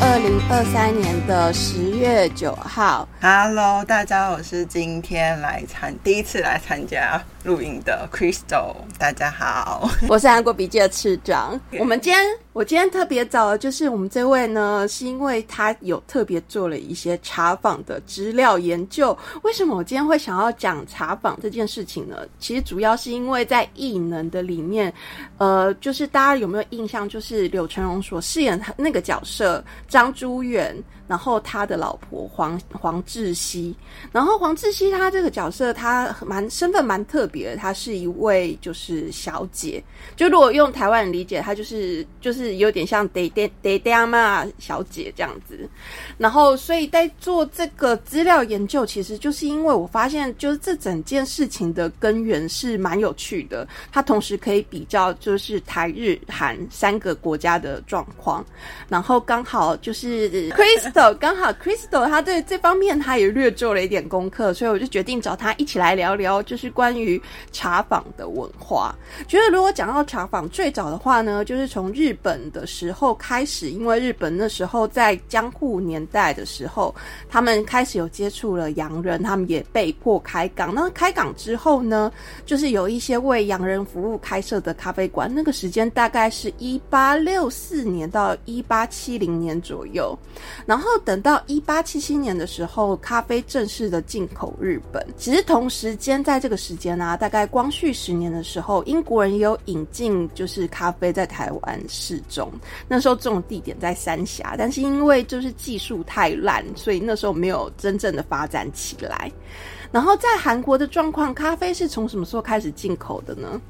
二零二三年的十月九号。Hello，大家，我是今天来参第一次来参加录影的 Crystal，大家好。我是韩国笔记的次长。我们今天，我今天特别找的就是我们这位呢，是因为他有特别做了一些查访的资料研究。为什么我今天会想要讲查访这件事情呢？其实主要是因为在异能的里面，呃，就是大家有没有印象，就是柳成荣所饰演他那个角色张珠远，然后他的老婆黄黄志熙，然后黄志熙他这个角色他蛮身份蛮特别的，他是一位就是小姐，就如果用台湾人理解，她就是就是有点像爹爹爹爹阿妈小姐这样子。然后，所以在做这个资料研究，其实就是因为我发现，就是这整件事情的根源是蛮有趣的。它同时可以比较就是台日韩三个国家的状况，然后刚好就是可以 刚好 Crystal 他对这方面他也略做了一点功课，所以我就决定找他一起来聊聊，就是关于茶坊的文化。觉得如果讲到茶坊，最早的话呢，就是从日本的时候开始，因为日本那时候在江户年代的时候，他们开始有接触了洋人，他们也被迫开港。那开港之后呢，就是有一些为洋人服务开设的咖啡馆，那个时间大概是一八六四年到一八七零年左右。然后然后等到一八七七年的时候，咖啡正式的进口日本。其实同时间在这个时间啊，大概光绪十年的时候，英国人也有引进就是咖啡在台湾试种。那时候这种地点在三峡，但是因为就是技术太烂，所以那时候没有真正的发展起来。然后在韩国的状况，咖啡是从什么时候开始进口的呢？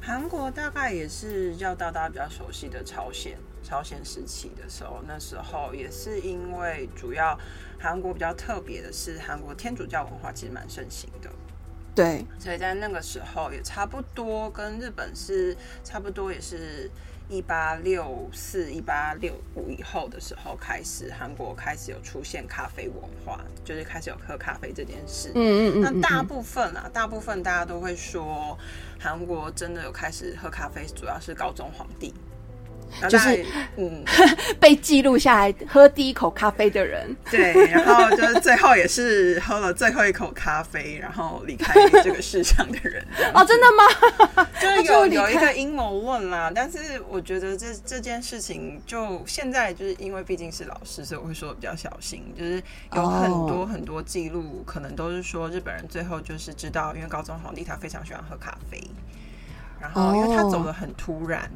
韩国大概也是要到大家比较熟悉的朝鲜，朝鲜时期的时候，那时候也是因为主要韩国比较特别的是，韩国天主教文化其实蛮盛行的。对，所以在那个时候也差不多跟日本是差不多，也是一八六四、一八六五以后的时候开始，韩国开始有出现咖啡文化，就是开始有喝咖啡这件事。嗯嗯嗯那大部分啊，大部分大家都会说，韩国真的有开始喝咖啡，主要是高宗皇帝。那就是嗯，被记录下来喝第一口咖啡的人。对，然后就是最后也是喝了最后一口咖啡，然后离开这个世上的人。哦，真的吗？就有有一个阴谋论啦，但是我觉得这这件事情就现在就是因为毕竟是老师，所以我会说的比较小心。就是有很多哦很多记录，可能都是说日本人最后就是知道，因为高中皇帝他非常喜欢喝咖啡，然后因为他走的很突然。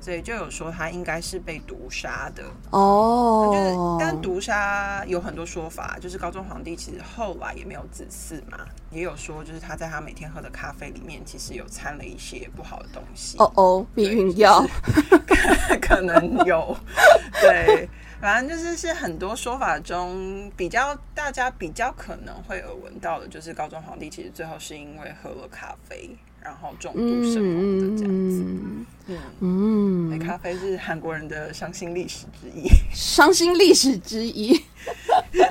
所以就有说他应该是被毒杀的，哦，就是但毒杀有很多说法，就是高宗皇帝其实后来也没有子嗣嘛，也有说就是他在他每天喝的咖啡里面其实有掺了一些不好的东西，哦哦，避孕药。可能有，对，反正就是是很多说法中比较大家比较可能会耳闻到的，就是高宗皇帝其实最后是因为喝了咖啡，然后中毒身亡的这样子。嗯嗯，嗯，咖啡是韩国人的伤心历史之一。伤心历史之一。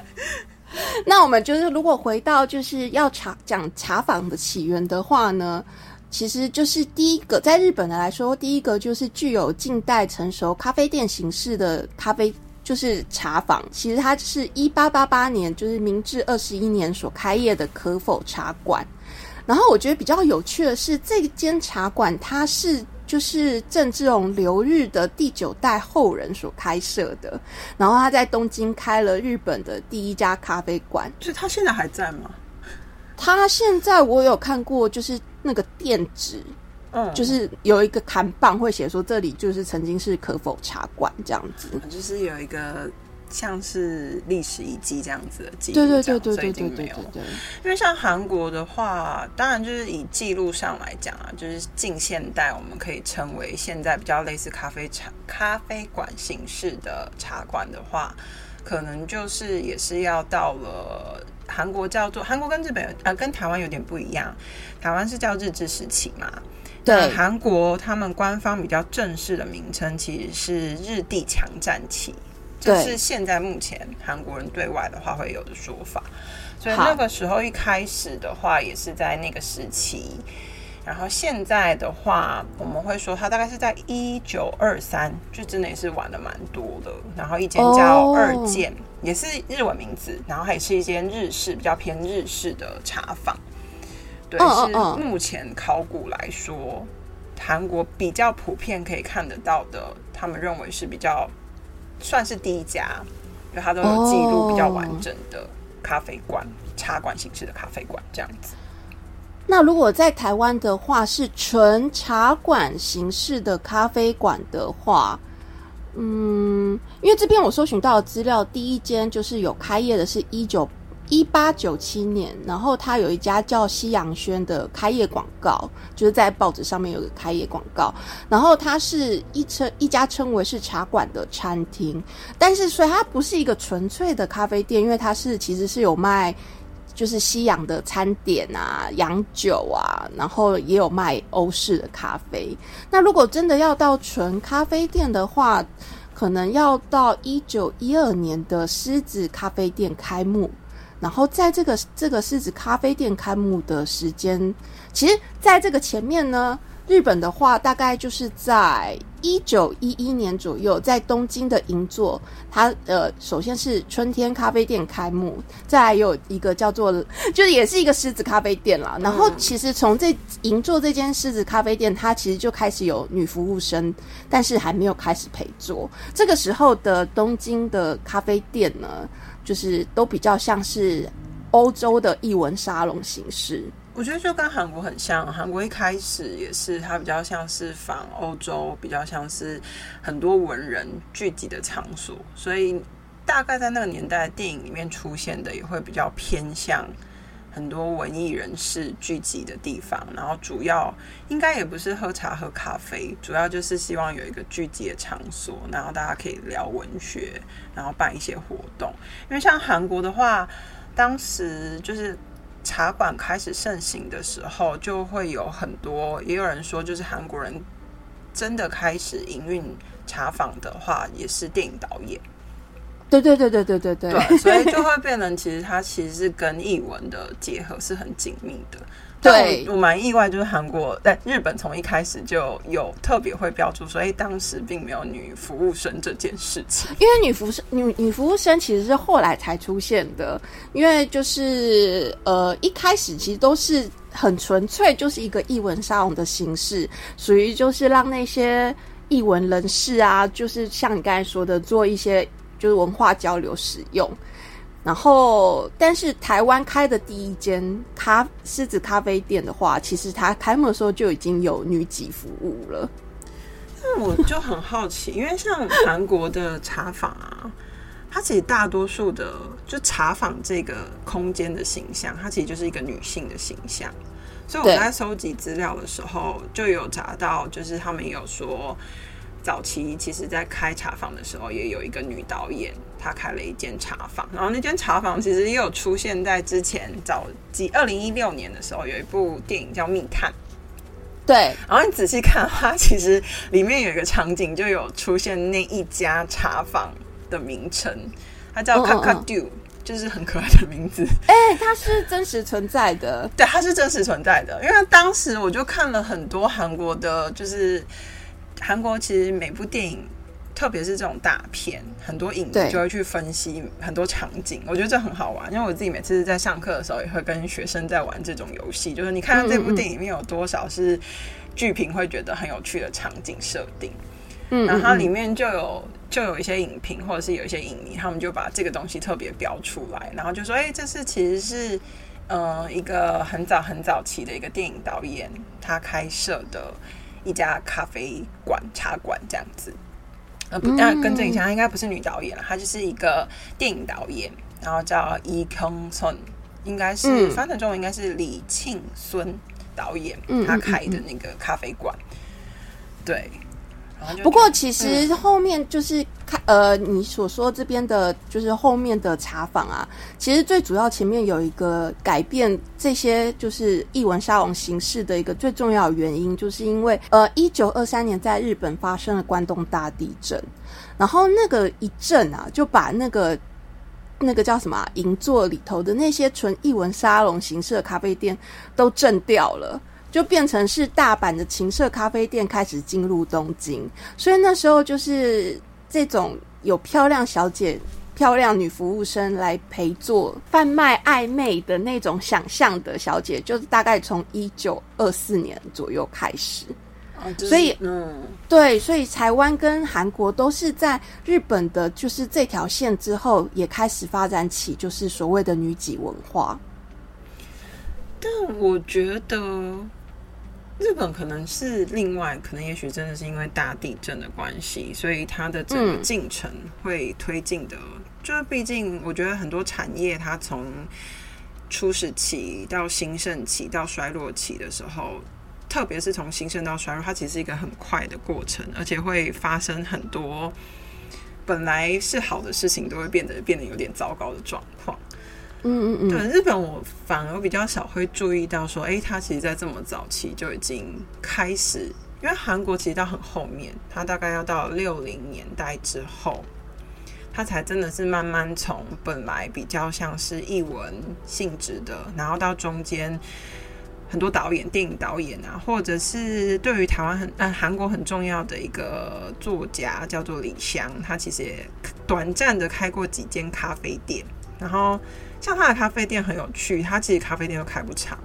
那我们就是，如果回到就是要茶讲茶坊的起源的话呢，其实就是第一个，在日本的来说，第一个就是具有近代成熟咖啡店形式的咖啡。就是茶坊，其实它是一八八八年，就是明治二十一年所开业的可否茶馆。然后我觉得比较有趣的是，这间茶馆它是就是郑志龙留日的第九代后人所开设的，然后他在东京开了日本的第一家咖啡馆。所以他现在还在吗？他现在我有看过，就是那个店址，嗯，就是有一个看棒会写说这里就是曾经是可否茶馆这样子。就是有一个像是历史遗迹这样子的记录对，对对对对对对对对。因为像韩国的话，当然就是以记录上来讲啊，就是近现代我们可以称为现在比较类似咖啡茶、咖啡馆形式的茶馆的话，可能就是也是要到了韩国叫做韩国跟日本呃跟台湾有点不一样，台湾是叫日治时期嘛，那对韩国他们官方比较正式的名称其实是日帝强占期，这是现在目前韩国人对外的话会有的说法。所以那个时候一开始的话，也是在那个时期，然后现在的话，我们会说它大概是在一九二三，就真的也是玩的蛮多的。然后一间叫二建，也是日文名字，然后还是一间日式比较偏日式的茶坊。对，是目前考古来说，韩国比较普遍可以看得到的，他们认为是比较算是第一家，因为它都有记录比较完整的咖啡馆、茶馆形式的咖啡馆这样子。那如果在台湾的话，是纯茶馆形式的咖啡馆的话，嗯，因为这边我搜寻到的资料，第一间就是有开业的，是一九。一八九七年，然后他有一家叫西洋轩的开业广告，就是在报纸上面有个开业广告。然后它是一称一家称为是茶馆的餐厅，但是所以它不是一个纯粹的咖啡店，因为它是其实是有卖就是西洋的餐点啊、洋酒啊，然后也有卖欧式的咖啡。那如果真的要到纯咖啡店的话，可能要到一九一二年的狮子咖啡店开幕。然后在这个这个狮子咖啡店开幕的时间，其实在这个前面呢，日本的话大概就是在一九一一年左右，在东京的银座，它呃首先是春天咖啡店开幕，再来有一个叫做就是也是一个狮子咖啡店啦。然后其实从这银座这间狮子咖啡店，它其实就开始有女服务生，但是还没有开始陪坐。这个时候的东京的咖啡店呢？就是都比较像是欧洲的译文沙龙形式，我觉得就跟韩国很像。韩国一开始也是，它比较像是仿欧洲，比较像是很多文人聚集的场所，所以大概在那个年代，电影里面出现的也会比较偏向。很多文艺人士聚集的地方，然后主要应该也不是喝茶喝咖啡，主要就是希望有一个聚集的场所，然后大家可以聊文学，然后办一些活动。因为像韩国的话，当时就是茶馆开始盛行的时候，就会有很多，也有人说，就是韩国人真的开始营运茶坊的话，也是电影导演。对对对对对对对，所以就会变成，其实它其实是跟译文的结合是很紧密的。对我蛮意外，就是韩国在日本从一开始就有特别会标注说，哎，当时并没有女服务生这件事情。因为女服生女女服务生其实是后来才出现的，因为就是呃一开始其实都是很纯粹，就是一个译文沙龙的形式，属于就是让那些译文人士啊，就是像你刚才说的，做一些。就是文化交流使用，然后但是台湾开的第一间咖狮子咖啡店的话，其实它开幕的时候就已经有女几服务了。那我就很好奇，因为像韩国的茶坊啊，它其实大多数的就茶坊这个空间的形象，它其实就是一个女性的形象。所以我在收集资料的时候，就有查到，就是他们有说。早期其实，在开茶坊的时候，也有一个女导演，她开了一间茶坊。然后那间茶坊其实也有出现在之前早几二零一六年的时候，有一部电影叫《密探》。对，然后你仔细看，它其实里面有一个场景，就有出现那一家茶坊的名称，它叫 Kakadu，就是很可爱的名字。哎，它是真实存在的。对，它是真实存在的。因为当时我就看了很多韩国的，就是。韩国其实每部电影，特别是这种大片，很多影迷就会去分析很多场景。我觉得这很好玩，因为我自己每次在上课的时候也会跟学生在玩这种游戏。就是你看到这部电影里面有多少是剧评会觉得很有趣的场景设定，嗯，然后它里面就有就有一些影评或者是有一些影迷，他们就把这个东西特别标出来，然后就说：“哎，这是其实是嗯一个很早很早期的一个电影导演他开设的。”一家咖啡馆、茶馆这样子，呃，不，但更正一下，应该不是女导演了，她就是一个电影导演，然后叫伊康孙，应该是翻成中文应该是李庆孙导演，他开的那个咖啡馆，对。不过，其实后面就是看呃，你所说这边的，就是后面的查访啊，其实最主要前面有一个改变这些就是译文沙龙形式的一个最重要原因，就是因为呃，一九二三年在日本发生了关东大地震，然后那个一震啊，就把那个那个叫什么银座里头的那些纯译文沙龙形式的咖啡店都震掉了。就变成是大阪的情色咖啡店开始进入东京，所以那时候就是这种有漂亮小姐。漂亮女服务生来陪做贩卖暧昧的那种想象的小姐，就是大概从一九二四年左右开始。所以，嗯，对，所以台湾跟韩国都是在日本的，就是这条线之后，也开始发展起就是所谓的女几文化。但我觉得日本可能是另外，可能也许真的是因为大地震的关系，所以它的整个进程会推进的。就是毕竟，我觉得很多产业它从初始期到兴盛期到衰落期的时候，特别是从兴盛到衰落，它其实是一个很快的过程，而且会发生很多本来是好的事情，都会变得变得有点糟糕的状况。嗯嗯嗯。对日本，我反而比较少会注意到说，哎，它其实在这么早期就已经开始，因为韩国其实到很后面，它大概要到六零年代之后。他才真的是慢慢从本来比较像是译文性质的，然后到中间很多导演、电影导演啊，或者是对于台湾很嗯韩国很重要的一个作家叫做李湘，他其实也短暂的开过几间咖啡店。然后像他的咖啡店很有趣，他其实咖啡店都开不长，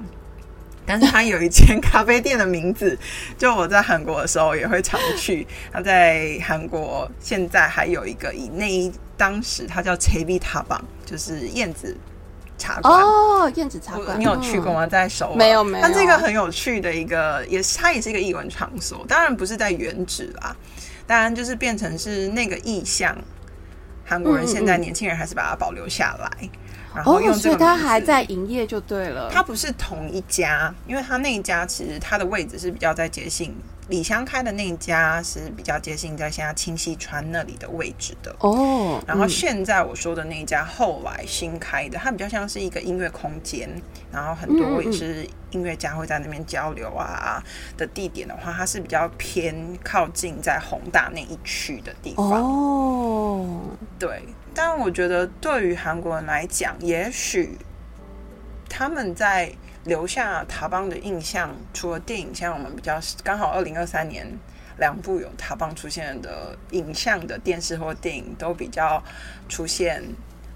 但是他有一间咖啡店的名字，就我在韩国的时候也会常去。他在韩国现在还有一个以那一。当时他叫切比塔榜，就是燕子茶馆哦，燕子茶馆，你有去过吗？在首没有没有。它这个很有趣的一个，也是它也是一个译文场所，当然不是在原址啦，当然就是变成是那个意象。韩国人现在年轻人还是把它保留下来，然后用这个，它还在营业就对了。它不是同一家，因为它那一家其实它的位置是比较在接近。李湘开的那一家是比较接近在现在清溪川那里的位置的哦。然后现在我说的那一家后来新开的，它比较像是一个音乐空间，然后很多也是音乐家会在那边交流啊的地点的话，它是比较偏靠近在宏大那一区的地方哦。对，但我觉得对于韩国人来讲，也许他们在。留下塔邦的印象，除了电影，像我们比较刚好二零二三年两部有塔邦出现的影像的电视或电影，都比较出现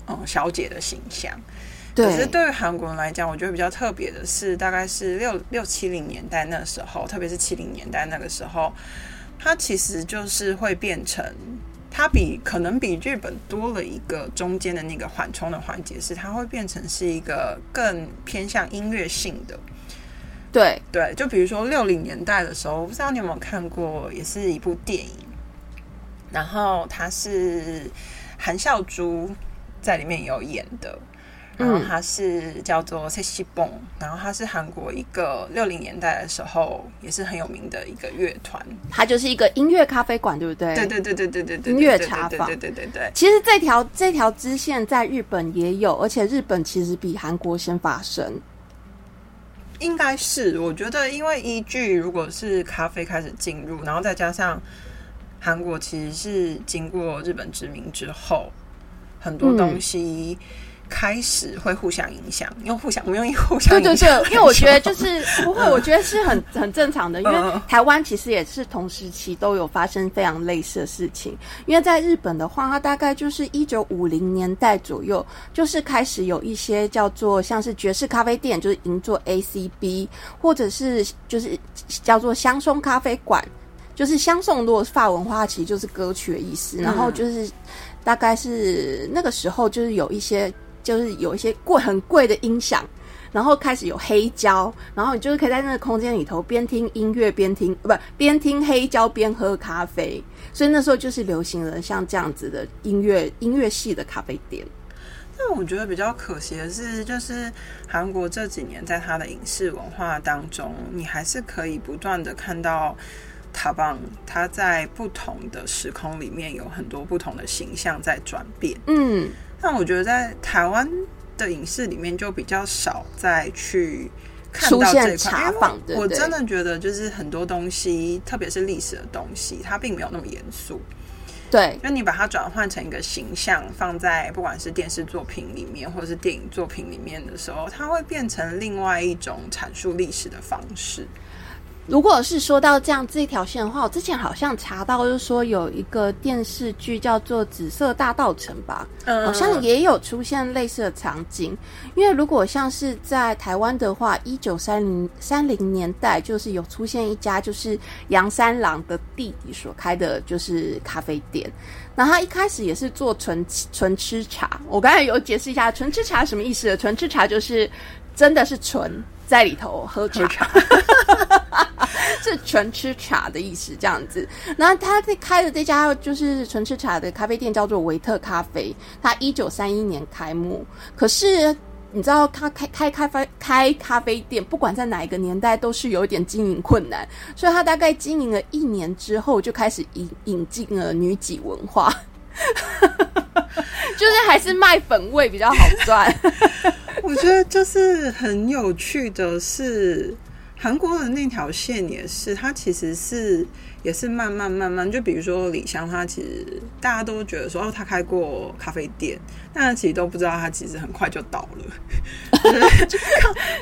嗯小姐的形象。可是对于韩国人来讲，我觉得比较特别的是，大概是六六七零年代那时候，特别是七零年代那个时候，它其实就是会变成。它比可能比日本多了一个中间的那个缓冲的环节，是它会变成是一个更偏向音乐性的。对对，就比如说六零年代的时候，我不知道你有没有看过，也是一部电影，然后它是韩孝珠在里面有演的。然后它是叫做 Sexy Bong，然后它是韩国一个六零年代的时候也是很有名的一个乐团。它就是一个音乐咖啡馆，对不对？对对对对对对对，音乐茶坊，对对对对。其实这条这条支线在日本也有，而且日本其实比韩国先发生。应该是，我觉得因为依据如果是咖啡开始进入，然后再加上韩国其实是经过日本殖民之后，很多东西。开始会互相影响，用互相，我们用互相。对对对，因为我觉得就是不会，我觉得是很很正常的。因为台湾其实也是同时期都有发生非常类似的事情。因为在日本的话，它大概就是一九五零年代左右，就是开始有一些叫做像是爵士咖啡店，就是银座 ACB，或者是就是叫做香松咖啡馆，就是香颂如果是法文化，其实就是歌曲的意思。然后就是大概是那个时候，就是有一些。就是有一些贵很贵的音响，然后开始有黑胶，然后你就是可以在那个空间里头边听音乐边听，不边听黑胶边喝咖啡，所以那时候就是流行了像这样子的音乐音乐系的咖啡店。那我觉得比较可惜的是，就是韩国这几年在它的影视文化当中，你还是可以不断的看到塔邦，它在不同的时空里面有很多不同的形象在转变。嗯。但我觉得在台湾的影视里面就比较少再去看到这块，因为我真的觉得就是很多东西，特别是历史的东西，它并没有那么严肃。对，就你把它转换成一个形象，放在不管是电视作品里面，或者是电影作品里面的时候，它会变成另外一种阐述历史的方式。如果是说到这样这一条线的话，我之前好像查到，就是说有一个电视剧叫做《紫色大道城》吧，嗯好像也有出现类似的场景。因为如果像是在台湾的话，一九三零三零年代，就是有出现一家就是杨三郎的弟弟所开的就是咖啡店。然后他一开始也是做纯纯吃茶，我刚才有解释一下纯吃茶什么意思。纯吃茶就是真的是纯在里头喝茶，是纯吃茶的意思，这样子。然后他开的这家就是纯吃茶的咖啡店叫做维特咖啡，他一九三一年开幕。可是你知道，他开开咖啡开咖啡店，不管在哪一个年代，都是有一点经营困难。所以他大概经营了一年之后，就开始引引进了女几文化。就是还是卖粉味比较好赚，我觉得就是很有趣的是，韩国的那条线也是，它其实是也是慢慢慢慢，就比如说李湘，他其实大家都觉得说哦，他开过咖啡店，但其实都不知道他其实很快就倒了。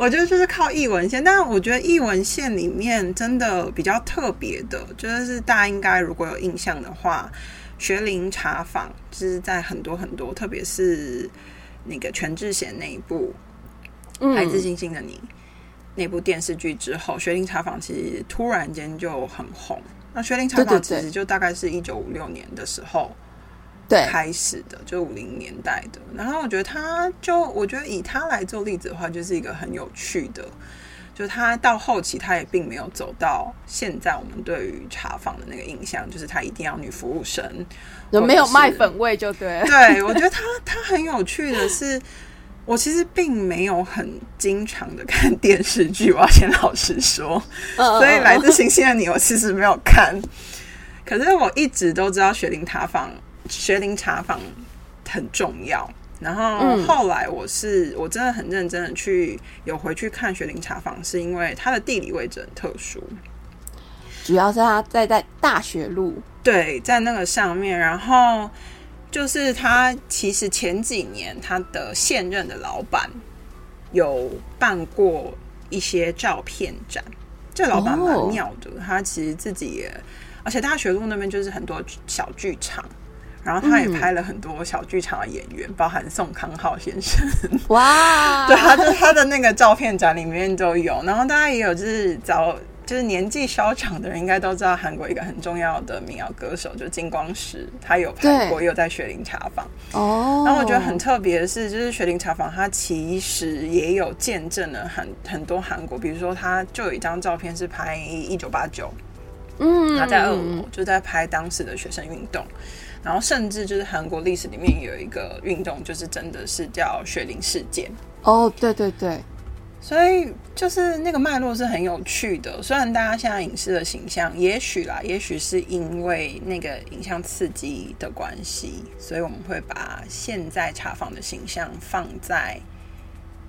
我觉得就是靠译文线，但我觉得译文线里面真的比较特别的，就是大家应该如果有印象的话。学林茶坊就是在很多很多，特别是那个全智贤那一部《来自星星的你》那部电视剧之后，学林茶坊其实突然间就很红。那学林茶坊其实就大概是一九五六年的时候对开始的，就五零年代的。然后我觉得他就我觉得以他来做例子的话，就是一个很有趣的。就是他到后期，他也并没有走到现在我们对于茶坊的那个印象，就是他一定要女服务生，有没有卖粉味就对。对，我觉得他他很有趣的是，我其实并没有很经常的看电视剧，我要先老实说，所以来自星星的你，我其实没有看，可是我一直都知道学林茶坊，雪林茶坊很重要。然后后来我是我真的很认真的去有回去看学林茶坊，是因为它的地理位置很特殊，主要是它在在大学路，对，在那个上面。然后就是他其实前几年他的现任的老板有办过一些照片展，这老板蛮妙的，他其实自己也，而且大学路那边就是很多小剧场。然后他也拍了很多小剧场的演员，包含宋康昊先生。哇！对，他就他的那个照片展里面都有。然后大家也有，就是早就是年纪稍长的人应该都知道，韩国一个很重要的民谣歌手就金光石，他有拍过，有在雪林茶坊。哦。然后我觉得很特别的是，就是雪林茶坊，它其实也有见证了很很多韩国，比如说他就有一张照片是拍一九八九，嗯，他在二楼就在拍当时的学生运动。然后甚至就是韩国历史里面有一个运动，就是真的是叫雪林事件。哦，对对对，所以就是那个脉络是很有趣的。虽然大家现在影视的形象，也许啦，也许是因为那个影像刺激的关系，所以我们会把现在茶坊的形象放在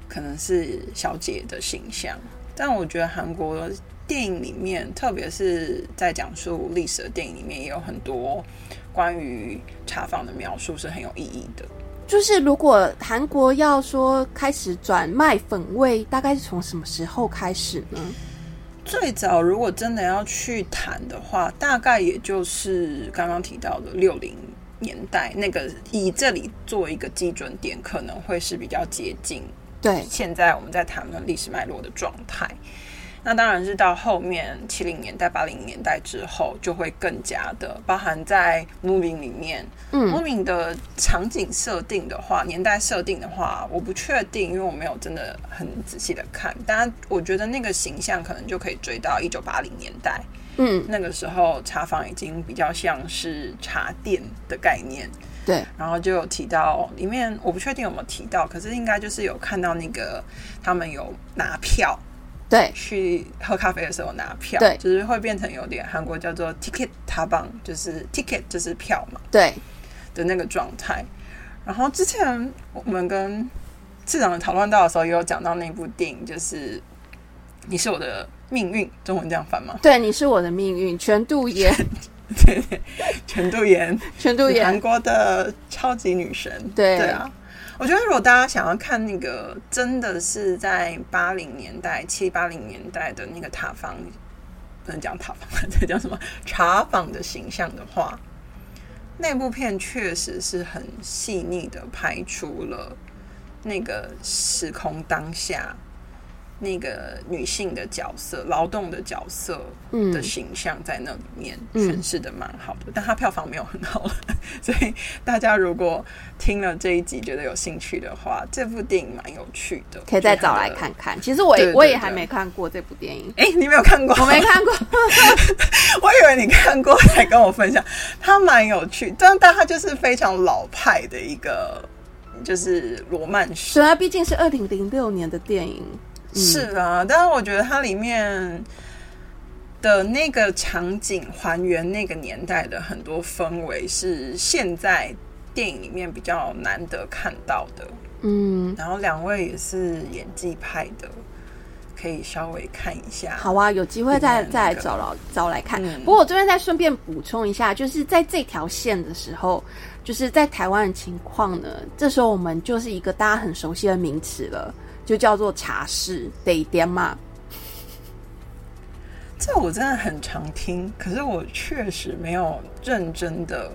可能是小姐的形象。但我觉得韩国电影里面，特别是在讲述历史的电影里面，也有很多。关于茶坊的描述是很有意义的。就是如果韩国要说开始转卖粉味，大概是从什么时候开始呢？最早如果真的要去谈的话，大概也就是刚刚提到的六零年代那个，以这里做一个基准点，可能会是比较接近对现在我们在谈论历史脉络的状态。那当然是到后面七零年代、八零年代之后，就会更加的包含在 moving 里面。嗯，moving 的场景设定的话，年代设定的话，我不确定，因为我没有真的很仔细的看。当然，我觉得那个形象可能就可以追到一九八零年代。嗯，那个时候茶坊已经比较像是茶店的概念。对，然后就有提到里面，我不确定有没有提到，可是应该就是有看到那个他们有拿票。对，去喝咖啡的时候拿票，对，就是会变成有点韩国叫做 ticket 塔棒，就是 ticket 就是票嘛，对。的那个状态。然后之前我们跟市长讨论到的时候，也有讲到那部电影，就是你是我的命运，中文这样翻吗？对，你是我的命运，全度妍。对对，全度妍，全度妍。韩妍，国的超级女神。对。对啊，我觉得如果大家想要看那个真的是在八零年代、七八零年代的那个塔房，不能讲塔房，这叫什么茶坊的形象的话，那部片确实是很细腻的拍出了那个时空当下。那个女性的角色、劳动的角色嗯的形象在那里面嗯诠释的蛮好的，但它票房没有很好，所以大家如果听了这一集觉得有兴趣的话，这部电影蛮有趣的，可以再找来看看。其实我也我也还没看过这部电影，哎、你没有看过？我没看过。我以为你看过才跟我分享，它蛮有趣，但但它就是非常老派的一个，就是罗曼史。虽然毕竟是二零零六年的电影，嗯是啊，但是我觉得它里面的那个场景还原那个年代的很多氛围，是现在电影里面比较难得看到的。嗯，然后两位也是演技派的，可以稍微看一下。好啊，有机会再那个再来找来找来看。嗯不过我这边再顺便补充一下，就是在这条线的时候，就是在台湾的情况呢，这时候我们就是一个大家很熟悉的名词了，就叫做茶室得点嘛。这我真的很常听，可是我确实没有认真的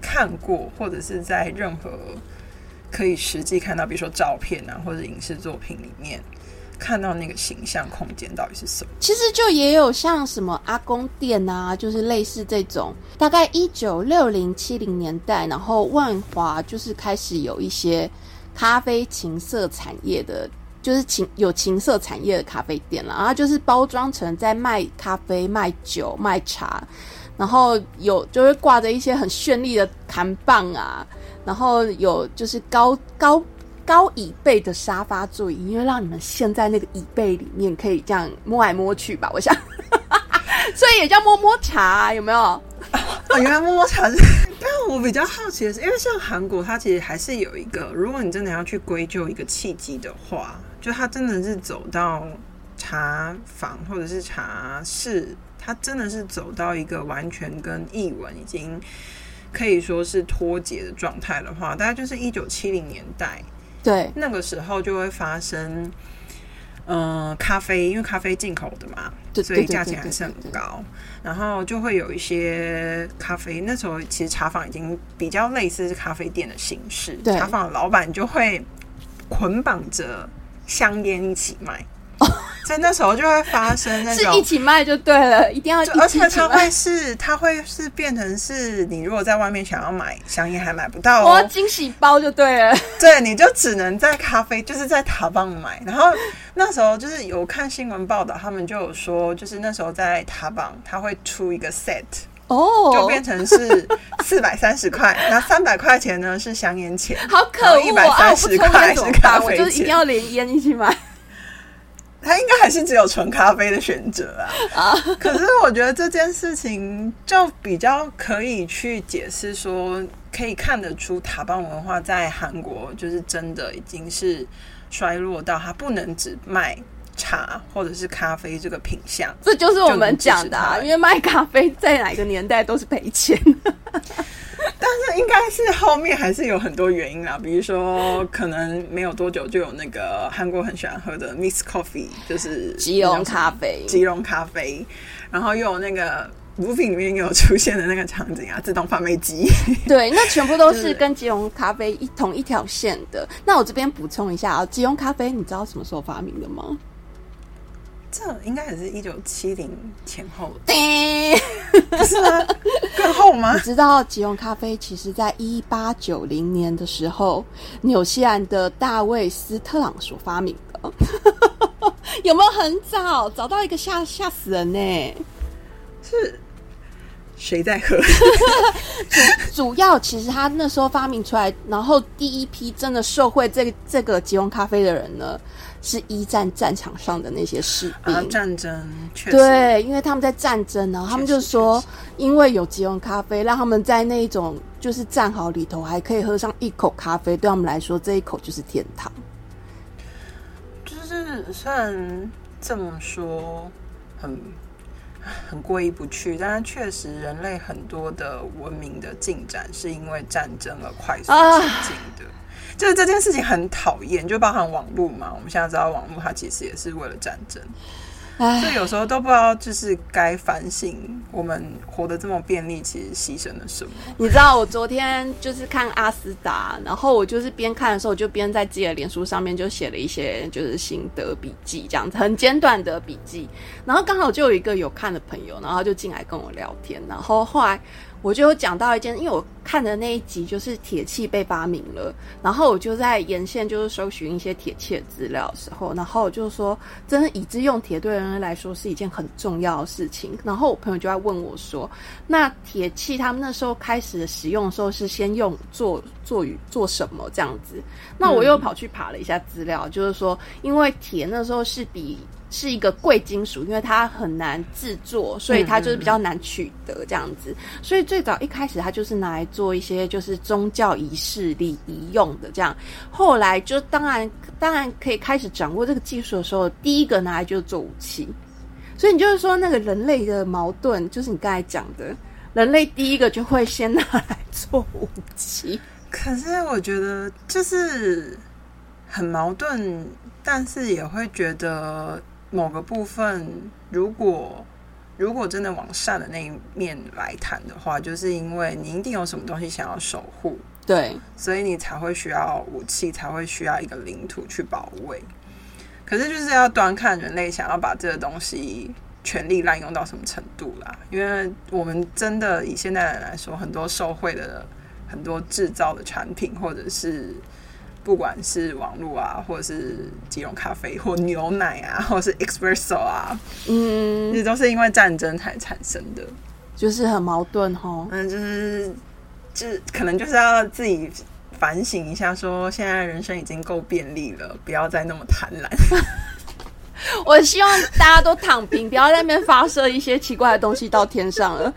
看过，或者是在任何可以实际看到，比如说照片啊，或者影视作品里面看到那个形象空间到底是什么。其实就也有像什么阿公店啊，就是类似这种，大概一九六零七零年代，然后万华就是开始有一些咖啡情色产业的，就是情有情色产业的咖啡店了，然后就是包装成在卖咖啡、卖酒、卖茶，然后有就会挂着一些很绚丽的弹棒啊，然后有就是高高高椅背的沙发座椅，因为让你们陷在那个椅背里面，可以这样摸来摸去吧，我想，所以也叫摸摸茶、有没有？哦，原来摸摸茶是。但我比较好奇的是，因为像韩国，它其实还是有一个，如果你真的要去归咎一个契机的话，就它真的是走到茶坊或者是茶室，它真的是走到一个完全跟译文已经可以说是脱节的状态的话，大概就是一九七零年代对，那个时候就会发生。嗯，咖啡因为咖啡进口的嘛，对所以价钱还是很高。然后就会有一些咖啡，那时候其实茶坊已经比较类似是咖啡店的形式，对。茶坊的老板就会捆绑着香烟一起卖，所以那时候就会发生那种 一起卖就对了，一定要一起一起而且它会。是，它会是变成是你如果在外面想要买香烟还买不到我哦，惊喜包就对了，对，你就只能在咖啡，就是在塔邦买。然后那时候就是有看新闻报道，他们就有说，就是那时候在塔邦，他会出一个 set，哦，就变成是四百三十块，然后三百块钱呢是香烟钱，好可恶130啊！我不抽块是咖啡就是一定要连烟一起买。他应该还是只有纯咖啡的选择 啊。可是我觉得这件事情就比较可以去解释说，可以看得出塔邦文化在韩国就是真的已经是衰落到它不能只卖茶或者是咖啡这个品相。这就是我们讲的、啊，因为卖咖啡在哪个年代都是赔钱。但是应该是后面还是有很多原因啦，比如说可能没有多久就有那个韩国很喜欢喝的 Miss Coffee，就是吉隆咖啡，吉隆咖啡，然后又有那个乳品里面有出现的那个场景啊，自动贩卖机。对，那全部都是跟吉隆咖啡一同一条线的。那我这边补充一下啊，吉隆咖啡你知道什么时候发明的吗？这应该也是一九七零前后，叮不是吗？更后吗你？知道吉隆咖啡其实在一八九零年的时候，纽西兰的大卫斯特朗所发明的，有没有很早？找到一个吓吓死人呢、是谁在喝？主要其实他那时候发明出来，然后第一批真的受惠这个这个吉隆咖啡的人呢，是一战战场上的那些士兵。啊，战争确实，对，因为他们在战争，然后他们就说，因为有吉隆咖啡，让他们在那一种就是战壕里头还可以喝上一口咖啡，对他们来说这一口就是天堂。就是虽然这么说很 很过意不去。但是确实，人类很多的文明的进展是因为战争而快速前进的。就是这件事情很讨厌，就包含网络嘛。我们现在知道网络它其实也是为了战争。所以有时候都不知道，就是该反省我们活得这么便利，其实牺牲了什么。你知道，我昨天就是看阿斯达，然后我就是边看的时候，就边在自己的脸书上面就写了一些就是心得笔记，这样子很简短的笔记。然后刚好就有一个有看的朋友，然后就进来跟我聊天，然后后来。我就有讲到一件，因为我看的那一集就是铁器被发明了，然后我就在沿线就是搜寻一些铁器的资料的时候，然后就是说，真的已知用铁对人类来说是一件很重要的事情。然后我朋友就在问我说：“那铁器他们那时候开始使用的时候是先用做做与做什么这样子？”那我又跑去爬了一下资料，就是说，因为铁那时候是比。是一个贵金属，因为它很难制作，所以它就是比较难取得这样子。所以最早一开始，它就是拿来做一些就是宗教仪式礼仪用的。这样后来就当然当然可以开始掌握这个技术的时候，第一个拿来就是做武器。所以你就是说，那个人类的矛盾，就是你刚才讲的，人类第一个就会先拿来做武器。可是我觉得就是很矛盾，但是也会觉得。某个部分，如果如果真的往善的那一面来谈的话，就是因为你一定有什么东西想要守护，对，所以你才会需要武器，才会需要一个领土去保卫。可是就是要端看人类想要把这个东西权力滥用到什么程度啦。因为我们真的以现代人来说，很多受贿的很多制造的产品，或者是。不管是网络啊，或者是即溶咖啡，或牛奶啊，或者是 espresso 啊，嗯，这都是因为战争才产生的，就是很矛盾哈。嗯，就是，就可能就是要自己反省一下，说现在人生已经够便利了，不要再那么贪婪。我希望大家都躺平，不要在那边发射一些奇怪的东西到天上了。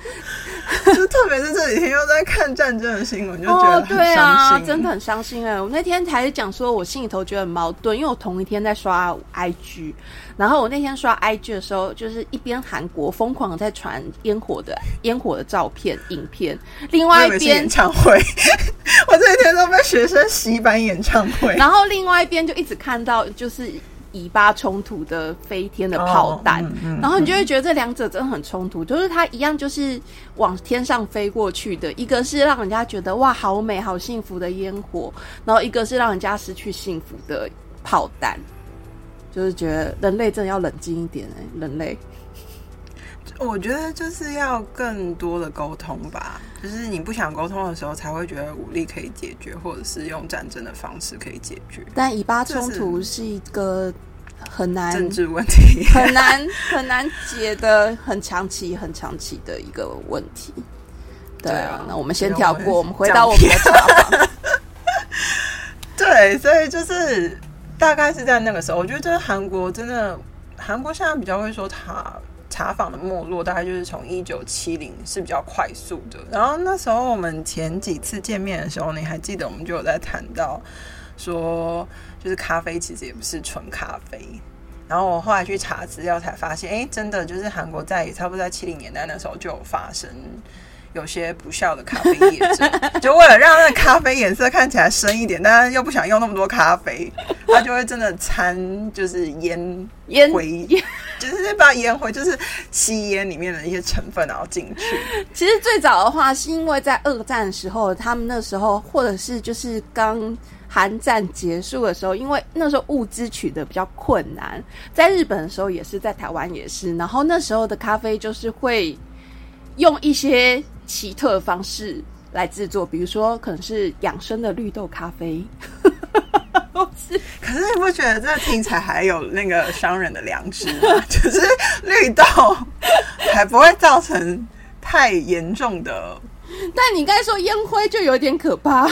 就特别是这几天又在看战争的新闻，就觉得对啊，真的很伤心哎！我那天才讲说，我心里头觉得很矛盾，因为我同一天在刷 IG，然后我那天刷 IG 的时候，就是一边韩国疯狂在传烟火的烟火的照片、影片，另外一边演唱会，我这一天都被学生洗版演唱会，然后另外一边就一直看到就是。以巴冲突的飞天的炮弹，然后你就会觉得这两者真的很冲突，就是它一样就是往天上飞过去的，一个是让人家觉得哇好美好幸福的烟火，然后一个是让人家失去幸福的炮弹，就是觉得人类真的要冷静一点哎，人类。我觉得就是要更多的沟通吧，就是你不想沟通的时候，才会觉得武力可以解决，或者是用战争的方式可以解决。但以巴冲突是一个很难政治问题，很难很难解的很长期、很长期的一个问题。对啊，那我们先跳过，我们回到我们的茶房。对，所以就是大概是在那个时候，我觉得韩国真的，韩国现在比较会说他。茶坊的没落大概就是从一九七零是比较快速的，然后那时候我们前几次见面的时候，你还记得我们就有在谈到说，就是咖啡其实也不是纯咖啡。然后我后来去查资料才发现，哎，真的就是韩国在也差不多在七零年代那时候就有发生。有些不孝的咖啡业者，就为了让那咖啡颜色看起来深一点，但是又不想用那么多咖啡，他就会真的掺就是烟烟灰，就是把烟灰就是吸烟里面的一些成分然后进去。其实最早的话是因为在二战的时候，他们那时候或者是就是刚韩战结束的时候，因为那时候物资取得比较困难，在日本的时候也是，在台湾也是，然后那时候的咖啡就是会用一些。奇特的方式来制作，比如说可能是养生的绿豆咖啡。可是你不觉得这听起来还有那个商人的良知吗？就是绿豆还不会造成太严重的。但你刚才说烟灰就有点可怕。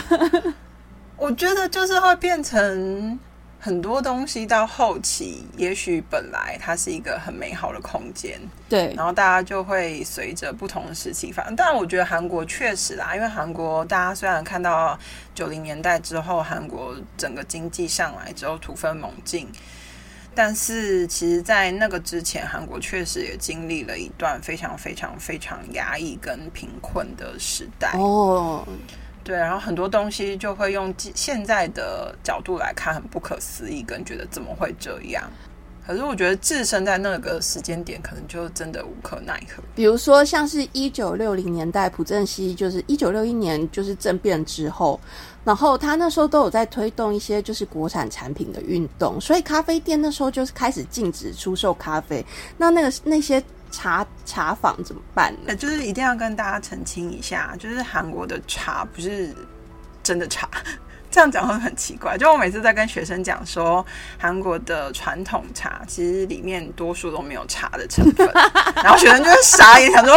我觉得就是会变成。很多东西到后期，也许本来它是一个很美好的空间，对，然后大家就会随着不同的时期发生。但我觉得韩国确实啦，因为韩国大家虽然看到九零年代之后，韩国整个经济上来之后突飞猛进，但是其实，在那个之前，韩国确实也经历了一段非常非常非常压抑跟贫困的时代。哦，对，然后很多东西就会用现在的角度来看，很不可思议，跟觉得怎么会这样。可是我觉得置身在那个时间点，可能就真的无可奈何。比如说，像是一九六零年代，朴正熙就是一九六一年就是政变之后，然后他那时候都有在推动一些就是国产产品的运动，所以咖啡店那时候就是开始禁止出售咖啡。那那个那些茶茶坊怎么办呢？就是一定要跟大家澄清一下，就是韩国的茶不是真的茶。这样讲会很奇怪，就我每次在跟学生讲说，韩国的传统茶其实里面多数都没有茶的成分，然后学生就会傻眼，想说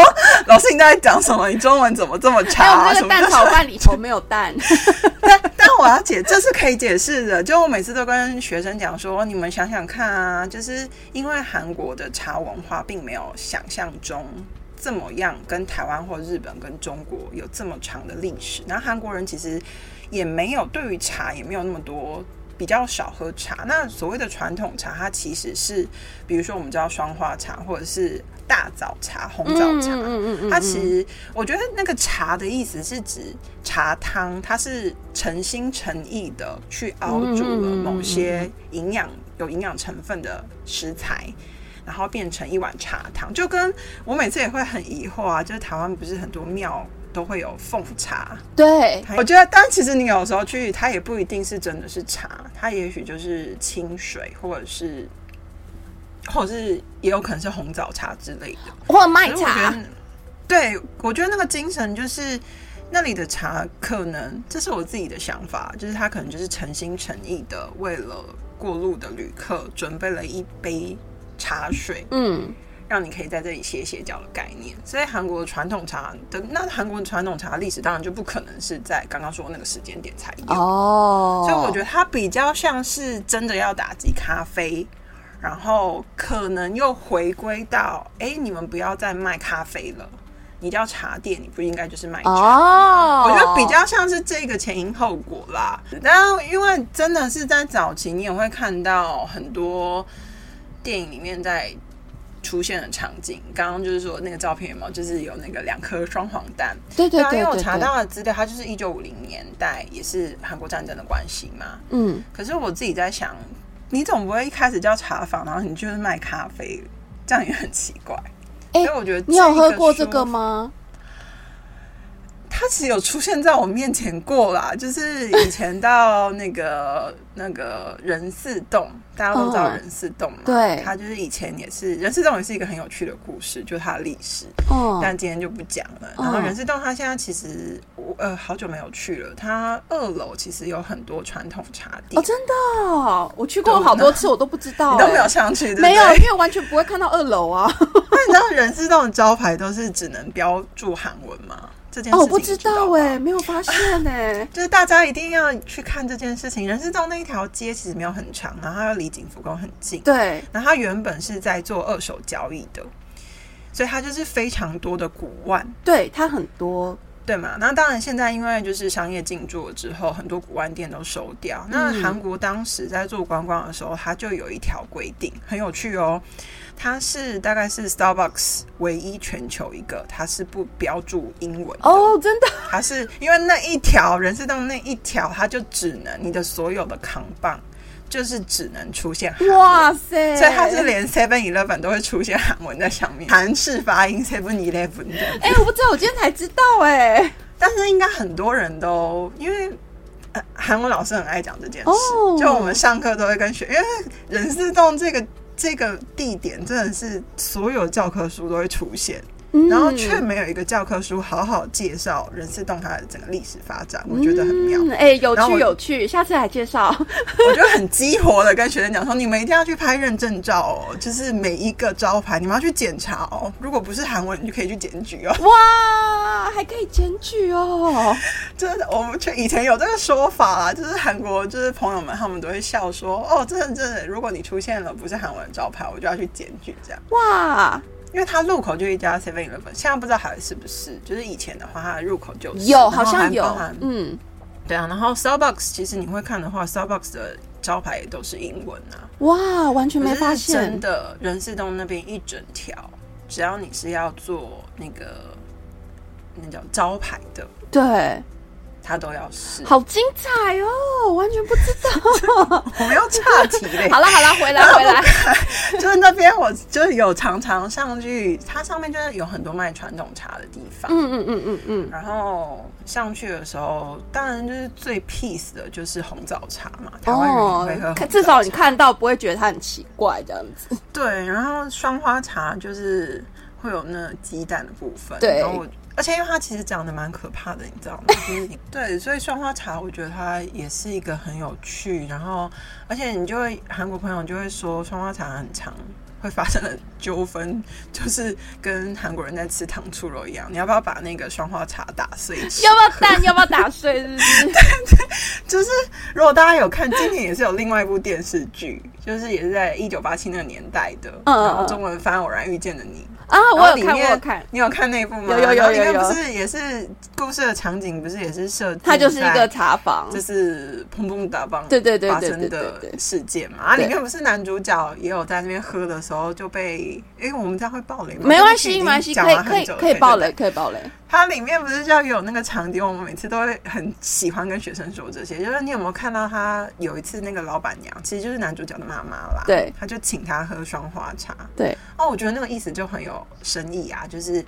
老师你在讲什么？你中文怎么这么差？那个蛋炒饭里头没有蛋。但但我要解，这是可以解释的。就我每次都跟学生讲说，你们想想看啊，就是因为韩国的茶文化并没有想象中这么样，跟台湾或日本跟中国有这么长的历史。然后韩国人其实。也没有对于茶也没有那么多，比较少喝茶。那所谓的传统茶，它其实是，比如说我们知道双花茶或者是大枣茶、红枣茶。它其实我觉得那个茶的意思是指茶汤，它是诚心诚意的去熬煮了某些营养有营养成分的食材，然后变成一碗茶汤。就跟我每次也会很疑惑啊，就是台湾不是很多庙。都会有奉茶，对，我觉得，但其实你有时候去，它也不一定是真的是茶，它也许就是清水，或者是，或者是也有可能是红枣茶之类的，或麦茶。对，我觉得那个精神就是那里的茶，可能这是我自己的想法，就是他可能就是诚心诚意的为了过路的旅客准备了一杯茶水，嗯。让你可以在这里歇歇脚的概念，所以韩国传统茶的那韩国传统茶历史当然就不可能是在刚刚说那个时间点才有哦，所以我觉得它比较像是真的要打击咖啡，然后可能又回归到哎，你们不要再卖咖啡了，你叫茶店，你不应该就是卖茶。哦，我觉得比较像是这个前因后果啦。然后因为真的是在早期，你也会看到很多电影里面在。出现的场景，刚刚就是说那个照片有没有？就是有那个两颗双黄蛋。对对对，因为我查到的资料，它就是一九五零年代，也是韩国战争的关系嘛。嗯。可是我自己在想，你总不会一开始叫茶坊，然后你就是卖咖啡，这样也很奇怪。哎，我觉得你有喝过这个吗？它其实有出现在我面前过啦，就是以前到那个那个人事洞。大家都知道人事洞嘛？对，他就是以前也是人事洞，也是一个很有趣的故事，就是它的历史。哦，但今天就不讲了。然后人事洞，它现在其实我呃好久没有去了。它二楼其实有很多传统茶店。哦，真的，我去过好多次，我都不知道，你都没有上去，没有，因为完全不会看到二楼啊。那你知道人事洞的招牌都是只能标注韩文吗？哦，我不知道哎，没有发现哎，就是大家一定要去看这件事情。人事洞那一条街其实没有很长，然后又离景福宫很近。对，然后它原本是在做二手交易的，所以它就是非常多的古玩。对，它很多，对嘛？那当然，现在因为就是商业进驻了之后，很多古玩店都收掉。那韩国当时在做观光的时候，它就有一条规定，很有趣哦。它是大概是 Starbucks 唯一全球一个，它是不标注英文哦，真的，它是因为那一条人事洞那一条，它就只能你的所有的扛棒就是只能出现哇塞，所以它是连 Seven Eleven 都会出现韩文在上面，韩式发音 Seven Eleven 的。哎，我不知道，我今天才知道哎，但是应该很多人都因为韩文老师很爱讲这件事，就我们上课都会跟学，因为人事洞这个。这个地点真的是所有教科书都会出现。然后却没有一个教科书好好介绍人事洞它的整个历史发展，我觉得很妙。哎，有趣有趣，下次来介绍。我觉得很激活的跟学生讲说，你们一定要去拍认证照哦，就是每一个招牌你们要去检查哦。如果不是韩文，你就可以去检举哦。哇，还可以检举哦！真的，我们以前有这个说法啦，就是韩国就是朋友们他们都会笑说，哦，真的真的，如果你出现了不是韩文招牌，我就要去检举这样。哇！因为它入口就一家 Seven Eleven，现在不知道还是不是。就是以前的话，它的入口就有，好像有。嗯，对啊。然后 Starbucks 其实你会看的话，Starbucks 的招牌也都是英文啊。哇，完全没发可是真现。的，仁寺洞那边一整条，只要你是要做那个那叫招牌的，对，它都要试。好精彩哦，完全不知道。我们要岔题嘞。好了好了，回来回来。就是那边我就是有常常上去，它上面就是有很多卖传统茶的地方。嗯嗯嗯嗯嗯，然后上去的时候，当然就是最 peace 的就是红枣茶嘛，台湾人也会喝至少你看到不会觉得它很奇怪这样子。对，然后双花茶就是会有那鸡蛋的部分，对然后我而且因为它其实长得蛮可怕的，你知道吗？就是 对，所以双花茶我觉得它也是一个很有趣，然后而且你就会韩国朋友就会说双花茶很长。会发生的纠纷就是跟韩国人在吃糖醋肉一样，你要不要把那个双花茶打碎吃？要不要蛋？要不要打碎？是不是？就是如果大家有看，今年也是有另外一部电视剧，就是也是在一九八七那个年代的，嗯然后中文翻《偶然遇见的你》。啊，我有看，我然后里面有看。你有看那部吗？有有有然后里面有有不是也是故事的场景，不是也是设定它就是一个在茶房，就是砰砰打棒，对对对对发生的事件嘛。啊，里面不是男主角也有在那边喝的时候就被，因为我们这样会爆雷吗？没关系，没关系，讲可以可以可以爆。雷，可以爆雷。它里面不是就有那个场景，我们每次都会很喜欢跟学生说这些，就是你有没有看到他有一次那个老板娘，其实就是男主角的妈妈啦，对。他就请他喝双花茶，对，哦，我觉得那个意思就很有深意啊，就是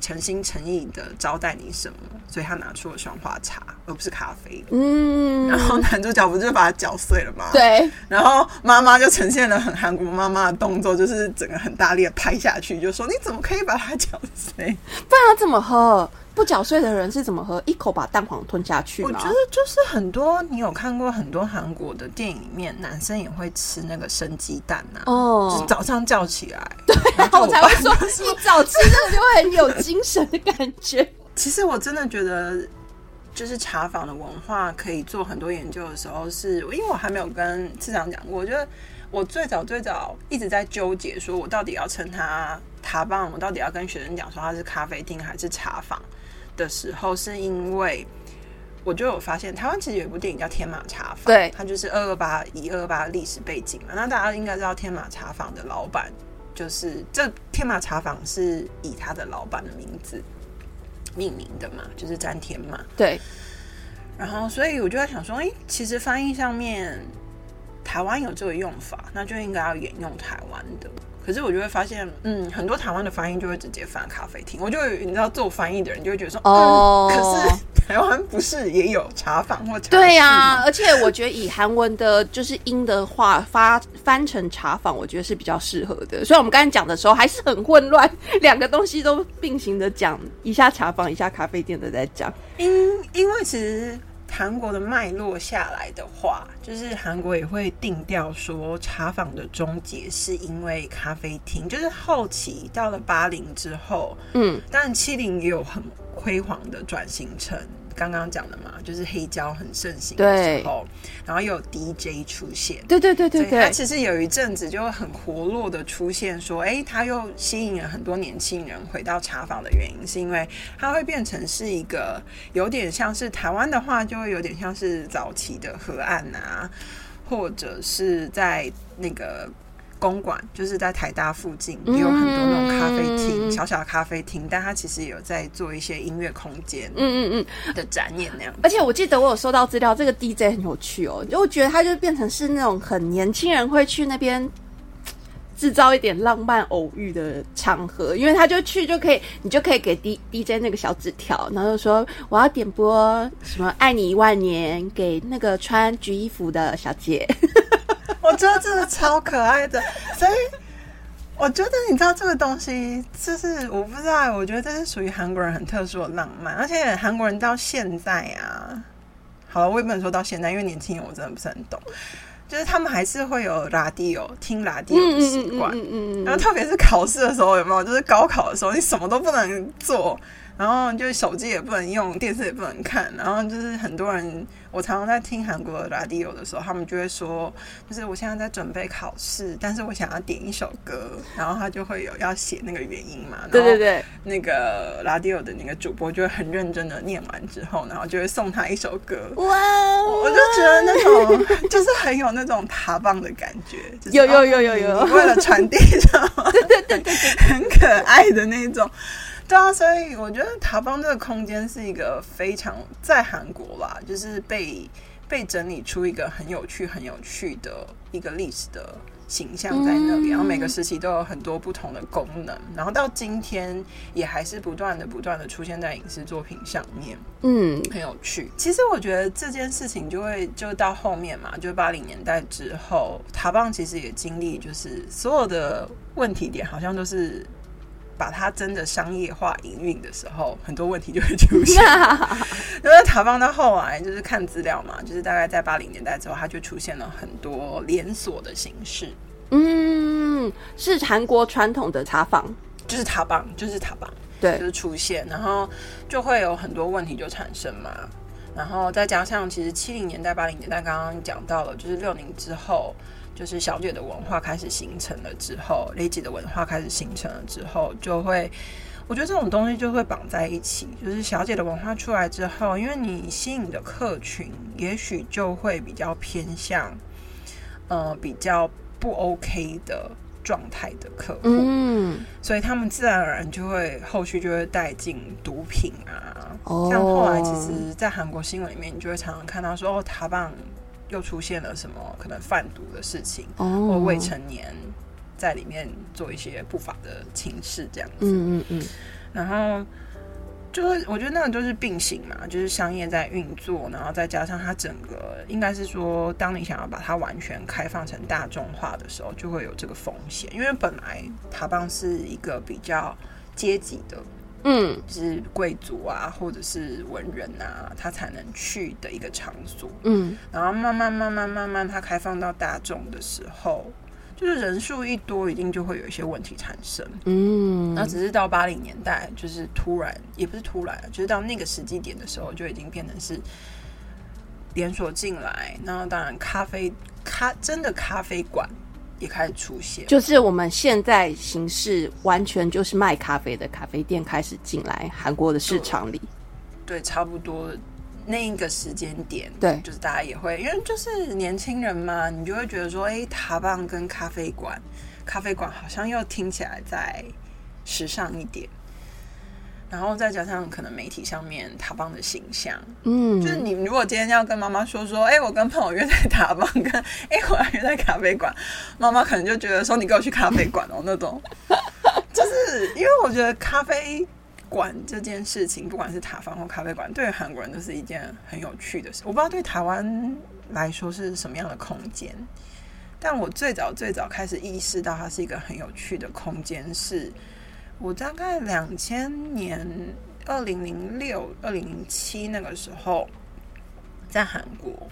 诚心诚意的招待你什么，所以他拿出了双花茶，而不是咖啡。嗯，然后男主角不就把它搅碎了吗？。对，然后妈妈就呈现了很韩国妈妈的动作，就是整个很大力的拍下去，就说你怎么可以把它搅碎？不然要怎么喝？不搅碎的人是怎么喝？一口把蛋黄吞下去吗？我觉得就是很多，你有看过很多韩国的电影里面，男生也会吃那个生鸡蛋呐、啊，哦就是早上叫起来，对然后我才会说一早吃这个就会很有精神的感觉。其实我真的觉得，就是茶坊的文化可以做很多研究的时候是，因为我还没有跟次长讲过，我觉得我最早最早一直在纠结，说我到底要称它茶坊，我到底要跟学生讲说它是咖啡厅还是茶坊的时候，是因为。我就有发现，台湾其实有一部电影叫《天马茶坊》，对它就是二二八以二二八历史背景嘛。那大家应该知道，天马茶坊的老板就是这天马茶坊是以他的老板的名字命名的嘛，就是詹天马。对，然后，所以我就在想说，诶，其实翻译上面台湾有这个用法，那就应该要沿用台湾的。可是我就会发现，嗯，很多台湾的翻译就会直接翻咖啡厅。我就你知道做翻译的人就会觉得说，哦嗯，可是台湾不是也有茶坊或茶对呀、呀、而且我觉得以韩文的就是音的话发翻成茶坊，我觉得是比较适合的。所以我们刚才讲的时候还是很混乱，两个东西都并行的讲，一下茶坊，一下咖啡店的在讲。因因为其实韩国的脉络下来的话，就是韩国也会定调说茶坊的终结是因为咖啡厅，就是后期到了八零之后，嗯，但七零也有很辉煌的转型成刚刚讲的嘛，就是黑胶很盛行的时候，然后又有 DJ 出现。对对对对对，它，其实有一阵子就会很活络的出现，说，哎，它又吸引了很多年轻人回到茶坊的原因，是因为它会变成是一个有点像是台湾的话，就会有点像是早期的河岸啊，或者是在那个公馆，就是在台大附近也有很多那种咖啡厅，嗯小小的咖啡厅，但它其实也有在做一些音乐空间嗯嗯嗯。的展演那样子。而且我记得我有收到资料，这个 DJ 很有趣哦，就我觉得他就变成是那种很年轻人会去那边制造一点浪漫偶遇的场合，因为他就去就可以，你就可以给 D DJ 那个小纸条，然后就说我要点播什么“爱你一万年”给那个穿橘衣服的小姐。我觉得这个超可爱的，所以我觉得你知道这个东西，就是我不知道，我觉得这是属于韩国人很特殊的浪漫，而且韩国人到现在啊，好了，我也不能说到现在，因为年轻人我真的不是很懂，就是他们还是会有 radio 听 radio 的习惯，嗯嗯然后特别是考试的时候，有没有？就是高考的时候，你什么都不能做，然后就手机也不能用，电视也不能看，然后就是很多人，我常常在听韩国的 radio 的时候，他们就会说，就是我现在在准备考试，但是我想要点一首歌，然后他就会有要写那个原因嘛，对对对，那个 radio 的那个主播就会很认真的念完之后，然后就会送他一首歌，哇，我就觉得那种就是很有那种爬棒的感觉，就是有有有有有。哦为了传递什么，对对对对对，很可爱的那种。对啊，所以我觉得塔邦这个空间是一个非常在韩国啦，就是被被整理出一个很有趣、很有趣的一个历史的形象在那里，嗯然后每个时期都有很多不同的功能，然后到今天也还是不断的、不断的出现在影视作品上面。嗯，很有趣。其实我觉得这件事情就会就到后面嘛，就八零年代之后，塔邦其实也经历，就是所有的问题点好像都是把它真的商业化营运的时候，很多问题就会出现。因为塔棒到后来就是看资料嘛，就是大概在八零年代之后，它就出现了很多连锁的形式，嗯，是韩国传统的茶坊，就是塔棒，就是塔棒。就，是出现，然后就会有很多问题就产生嘛。然后再加上，其实七零年代、八零年代刚刚讲到了，就是六零之后，就是小姐的文化开始形成了之后，雷吉的文化开始形成了之后，就会，我觉得这种东西就会绑在一起。就是小姐的文化出来之后，因为你吸引的客群，也许就会比较偏向，呃，比较不 OK 的状态的客户。嗯，所以他们自然而然就会后续就会带进毒品啊。哦像后来其实，在韩国新闻里面，你就会常常看到说，哦，塔棒又出现了什么可能贩毒的事情，哦或哦，未成年在里面做一些不法的情事这样子。嗯嗯嗯，然后就是我觉得那个就是并行嘛，就是商业在运作，然后再加上它整个应该是说，当你想要把它完全开放成大众化的时候，就会有这个风险，因为本来塔邦是一个比较阶级的。嗯是贵族啊，或者是文人啊，他才能去的一个场所。嗯然后慢慢慢慢慢慢，它开放到大众的时候，就是人数一多，一定就会有一些问题产生。嗯，那只是到八零年代，就是突然，也不是突然，就是到那个时机点的时候，就已经变成是连锁进来。然后当然，咖啡咖真的咖啡馆也开始出现。就是我们现在形式完全就是卖咖啡的咖啡店开始进来韩国的市场里，对，差不多那一个时间点，对就是大家也会，因为就是年轻人嘛，你就会觉得说，哎，塔棒跟咖啡馆，咖啡馆好像又听起来再时尚一点。然后再加上可能媒体上面塔邦的形象，嗯，就是你如果今天要跟妈妈说说，哎、我跟朋友约在塔邦，跟哎、我要约在咖啡馆，妈妈可能就觉得说你跟我去咖啡馆哦那种，就是因为我觉得咖啡馆这件事情，不管是塔方或咖啡馆，对于韩国人都是一件很有趣的事。我不知道对台湾来说是什么样的空间，但我最早最早开始意识到它是一个很有趣的空间是。我大概两千年，二零零六、二零零七那个时候，在韩国，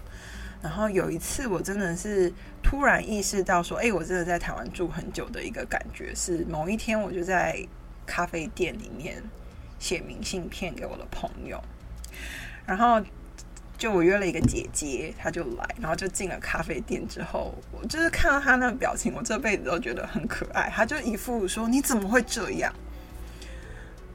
然后有一次我真的是突然意识到说，哎、我真的在台湾住很久的一个感觉是，某一天我就在咖啡店里面写明信片给我的朋友，然后就我约了一个姐姐，她就来，然后就进了咖啡店之后，我就是看到她那个表情，我这辈子都觉得很可爱。她就一副说你怎么会这样？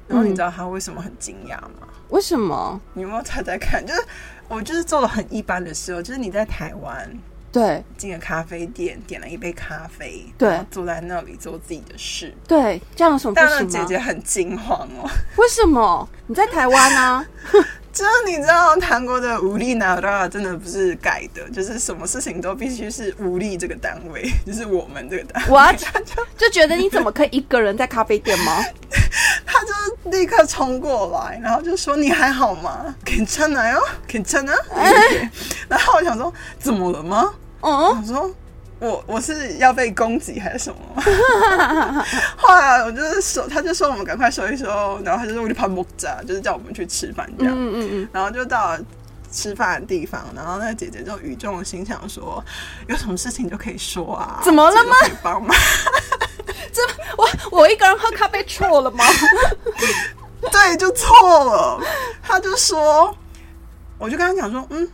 然后你知道她为什么很惊讶吗？为什么？你有没有猜猜看？就是我就是做了很一般的事哦，就是你在台湾对进了咖啡店，点了一杯咖啡，对坐在那里做自己的事。对，这样有什么不但那行吗？姐姐很惊慌哦，为什么？你在台湾啊？就是你知道韩国的武力拿大真的不是改的，就是什么事情都必须是武力这个单位，就是我们这个单位。 What？他就就觉得你怎么可以一个人在咖啡店吗？他就立刻冲过来，然后就说：“你还好吗？괜찮아요？괜찮아？” 然后我想说：“怎么了吗？”哦，我说 我我是要被攻击还是什么？后来我就是说，他就说我们赶快收一收，然后他就说我就怕木扎，就是叫我们去吃饭这样。嗯嗯嗯，然后就到了吃饭的地方，然后那个姐姐就语重心长说：“有什么事情就可以说啊，怎么了吗帮忙。这我我一个人喝咖啡错了吗？对，就错了。他就说，我就跟他讲说，嗯，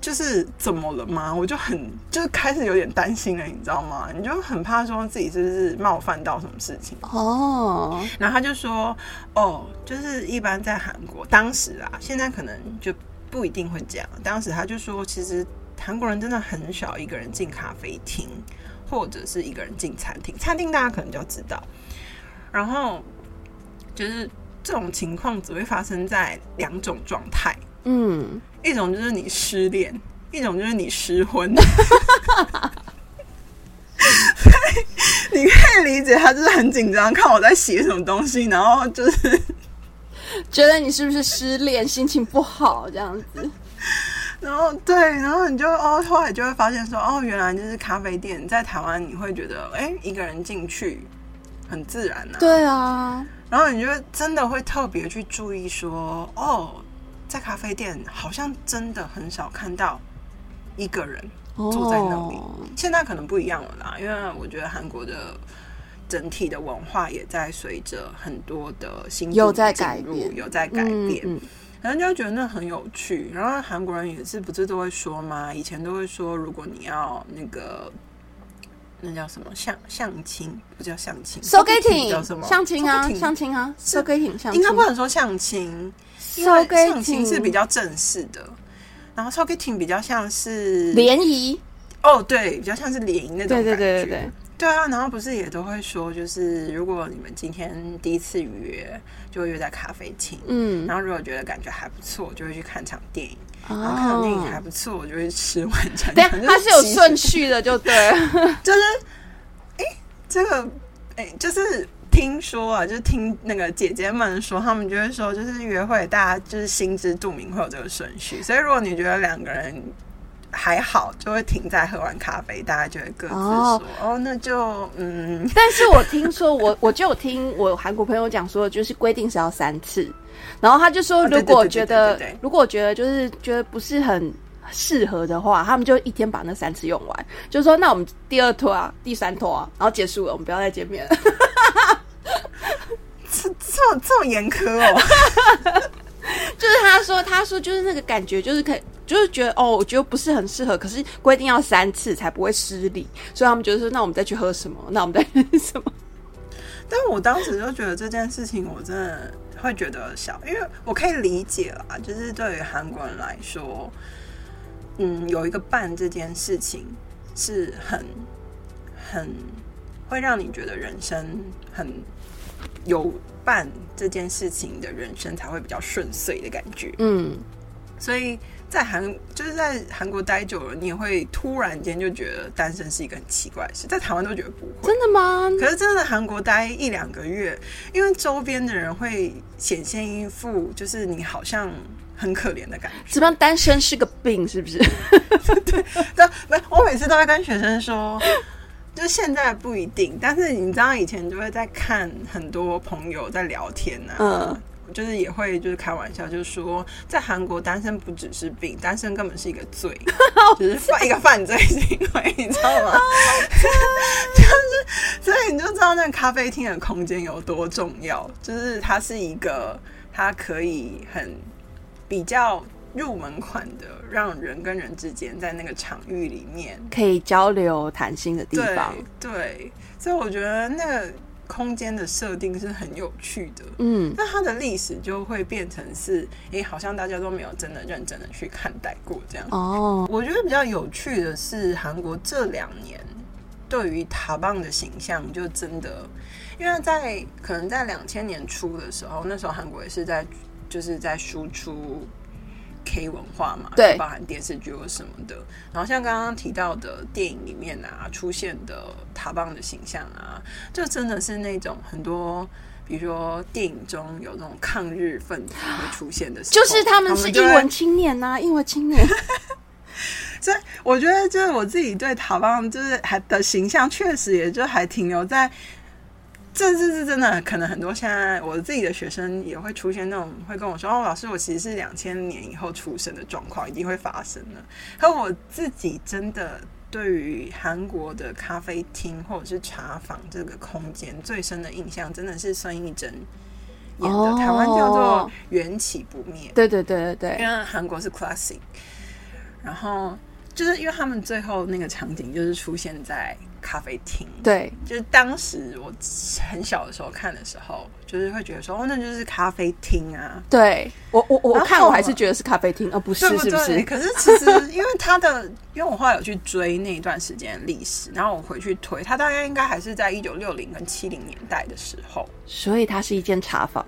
就是怎么了吗？我就很就是开始有点担心了，你知道吗？你就很怕说自己是不是冒犯到什么事情。哦，然后他就说，哦，就是一般在韩国，当时啊，现在可能就不一定会这样。当时他就说，其实韩国人真的很少一个人进咖啡厅，或者是一个人进餐厅。餐厅大家可能就知道，然后就是这种情况只会发生在两种状态，嗯，一种就是你失恋，一种就是你失婚。你可以理解他就是很紧张，看我在写什么东西，然后就是 觉得你是不是失恋，心情不好这样子？然后对，然后你就哦，后来就会发现说，哦，原来就是咖啡店在台湾，你会觉得，哎，一个人进去很自然啊。对啊，然后你就真的会特别去注意说，哦，在咖啡店好像真的很少看到一个人坐在那里。哦现在可能不一样了啦，因为我觉得韩国的整体的文化也在随着很多的新有在改变有在改变。嗯然后就觉得那很有趣。然后韩国人也是不是都会说嘛？以前都会说，如果你要那个那叫什么相相亲，不叫相亲 s o g a t，sogeting 叫什么？相亲啊，相亲啊 s o g a t i n 相亲，应该不能说相亲，因 s o 为 g a 相 t i 亲 n 是比较正式的，然后 sogeting 比较像是联谊，哦，对，比较像是联谊那种对对感觉。对对对，对啊，然后不是也都会说，就是如果你们今天第一次约，就会约在咖啡厅。嗯，然后如果觉得感觉还不错，就会去看场电影。然后看场电影还哦，不错，我就会吃晚餐。对啊，它是有顺序的，就对。就是，哎，这个，哎，就是听说啊，就是听那个姐姐们说，他们就会说，就是约会大家就是心知肚明会有这个顺序，所以如果你觉得两个人还好，就会停在喝完咖啡，大家就会各自说，哦。哦那就嗯，但是我听说，我我就有听我韩国朋友讲说，就是规定是要三次，然后他就说，如果觉得如果觉得就是觉得不是很适合的话，他们就一天把那三次用完，就说那我们第二拖啊，第三拖啊，然后结束了，我们不要再见面了。这这么这么严苛哦。就是他说，他说就是那个感觉，就是可以，就是觉得哦，我觉得不是很适合，可是规定要三次才不会失礼，所以他们觉得说，那我们再去喝什么？那我们再去什么？但我当时就觉得这件事情，我真的会觉得小，因为我可以理解啦，就是对于韩国人来说，嗯，有一个伴这件事情是很很会让你觉得人生很有伴这件事情的人生才会比较顺遂的感觉。嗯，所以在韩就是在韩国待久了，你也会突然间就觉得单身是一个很奇怪的事，在台湾都觉得不会。真的吗？可是真的韩国待一两个月，因为周边的人会显现一副就是你好像很可怜的感觉。怎么样？单身是个病，是不是？但没，我每次都会跟学生说，就现在不一定，但是你知道以前就会在看很多朋友在聊天啊。嗯就是也会就是开玩笑，就是说在韩国单身不只是病，单身根本是一个罪，就是犯一个犯罪行为，你知道吗？就是所以你就知道那个咖啡厅的空间有多重要，就是它是一个它可以很比较入门款的，让人跟人之间在那个场域里面可以交流谈心的地方。对对，所以我觉得那个空间的设定是很有趣的。嗯，那它的历史就会变成是，诶，好像大家都没有真的认真的去看待过这样。哦，我觉得比较有趣的是，韩国这两年对于塔棒的形象就真的，因为在可能在两千年初的时候，那时候韩国也是在就是在输出 K 文化嘛，对包含电视剧或什么的。然后像刚刚提到的电影里面啊出现的塔棒的形象啊，就真的是那种很多。比如说电影中有那种抗日分子会出现的就是他们是英文青年呐、英文青年。所以我觉得，就是我自己对塔棒就是还的形象，确实也就还停留在，这这是真的，可能很多现在我自己的学生也会出现那种会跟我说，哦，老师，我其实是两千年以后出生的状况，一定会发生的。可我自己真的对于韩国的咖啡厅或者是茶坊这个空间最深的印象，真的是孙艺珍演的，哦台湾叫做缘起不灭。对对对对对，因为韩国是 classic，然后就是因为他们最后那个场景就是出现在咖啡厅，对，就是当时我很小的时候看的时候，就是会觉得说，哦，那就是咖啡厅啊，对。我我我看我还是觉得是咖啡厅，而不是不？是不是？可是其实因为他的，因为我后来有去追那一段时间的历史，然后我回去推，他大概应该还是在一九六零跟七零年代的时候，所以它是一间茶坊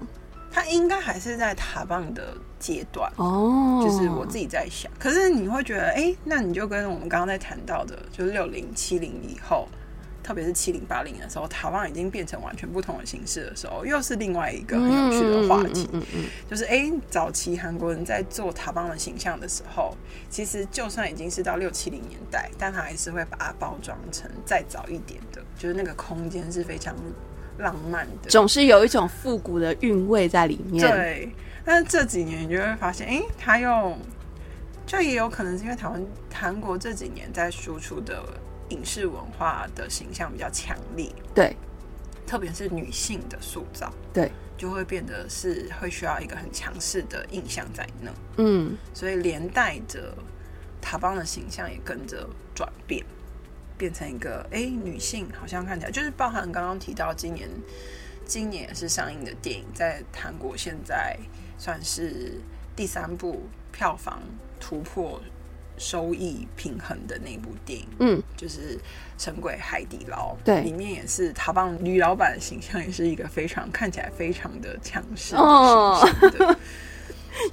他应该还是在塔棒的阶段。哦，就是我自己在想，可是你会觉得，哎、那你就跟我们刚刚在谈到的，就是六零七零以后，特别是七零八零的时候，塔棒已经变成完全不同的形式的时候，又是另外一个很有趣的话题。嗯嗯嗯就是哎、诶早期韩国人在做塔棒的形象的时候，其实就算已经是到六七零年代，但他还是会把它包装成再早一点的，就是那个空间是非常浪漫的。总是有一种复古的韵味在里面。对，但是这几年你就会发现，哎、他又就也有可能是因为台湾韩国这几年在输出的影视文化的形象比较强烈，对特别是女性的塑造，对，就会变得是会需要一个很强势的印象在那，嗯，所以连带着塔邦的形象也跟着转变。变成一个哎、诶女性好像看起来就是包含刚刚提到今年，今年也是上映的电影，在韩国现在算是第三部票房突破收益平衡的那部电影，嗯，就是《神鬼海底捞》。对里面也是塔邦女老板的形象，也是一个非常看起来非常的强势的哦形象的。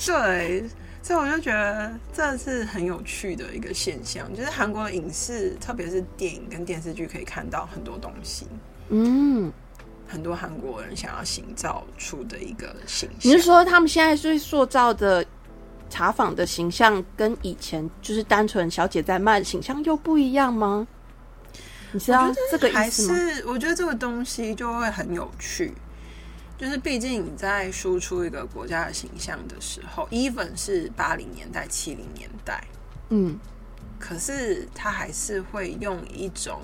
对，所以我就觉得这是很有趣的一个现象，就是韩国的影视，特别是电影跟电视剧，可以看到很多东西，嗯，很多韩国人想要营造出的一个形象。你是说他们现在最塑造的茶坊的形象跟以前就是单纯小姐在卖的形象又不一样吗？你知道这个还意思吗？是我觉得这个东西就会很有趣，就是毕竟你在输出一个国家的形象的时候，even 是八零年代、七零年代，嗯，可是他还是会用一种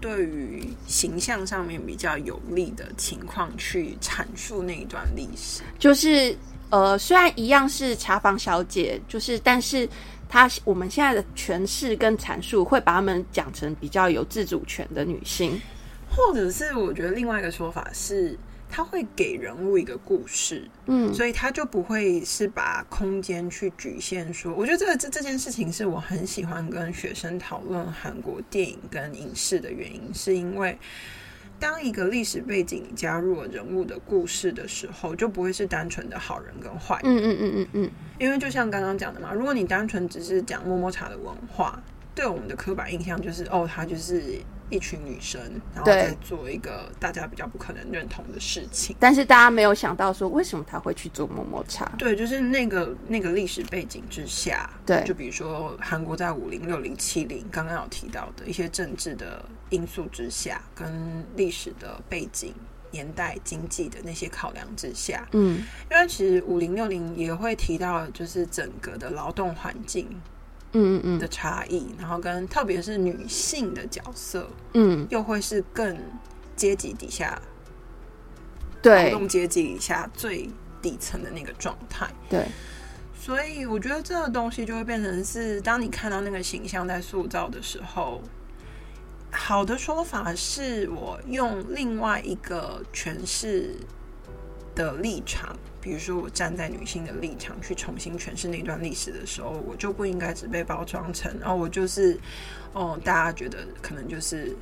对于形象上面比较有利的情况去阐述那一段历史。就是呃，虽然一样是茶房小姐，就是但是她我们现在的诠释跟阐述会把她们讲成比较有自主权的女性。或者是我觉得另外一个说法是，他会给人物一个故事，嗯所以他就不会是把空间去局限说。我觉得这个这这件事情是我很喜欢跟学生讨论韩国电影跟影视的原因，是因为当一个历史背景加入了人物的故事的时候，就不会是单纯的好人跟坏人。嗯嗯嗯嗯嗯，因为就像刚刚讲的嘛，如果你单纯只是讲摸摸茶的文化，对我们的刻板印象就是哦，她就是一群女生，然后在做一个大家比较不可能认同的事情。但是大家没有想到说，为什么她会去做摸摸茶？对，就是那个那个历史背景之下，对就比如说韩国在五零、六零、七零，刚刚有提到的一些政治的因素之下，跟历史的背景、年代、经济的那些考量之下，嗯因为其实五零、六零也会提到，就是整个的劳动环境嗯嗯的差异，然后跟特别是女性的角色，嗯，又会是更阶级底下对。劳对动阶级底下最底层的那个状态。对，所以我觉得这个东西就会变成是，当你看到那个形象在塑造的时候，好的说法是我用另外一个诠释的立场，比如说我站在女性的立场去重新诠释那段历史的时候，我就不应该只被包装成哦，我就是哦，大家觉得可能就是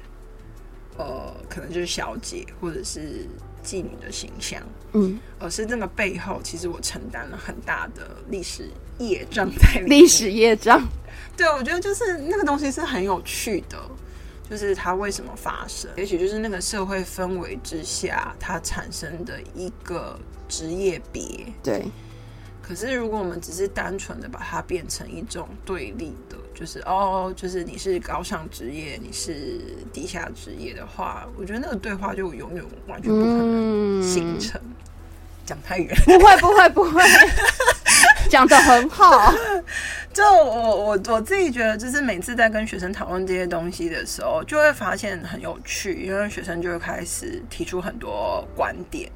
呃，可能就是小姐或者是妓女的形象。嗯，而是这个背后，其实我承担了很大的历史业障在里面。历史业障。对，我觉得就是那个东西是很有趣的，就是它为什么发生，也许就是那个社会氛围之下，它产生的一个职业别。对，可是如果我们只是单纯的把它变成一种对立的，就是哦，就是你是高尚职业，你是低下职业的话，我觉得那个对话就永远完全不可能形成。讲太远，不会不会不会，讲的很好。就我我我自己觉得，就是每次在跟学生讨论这些东西的时候，就会发现很有趣，因为学生就会开始提出很多观点，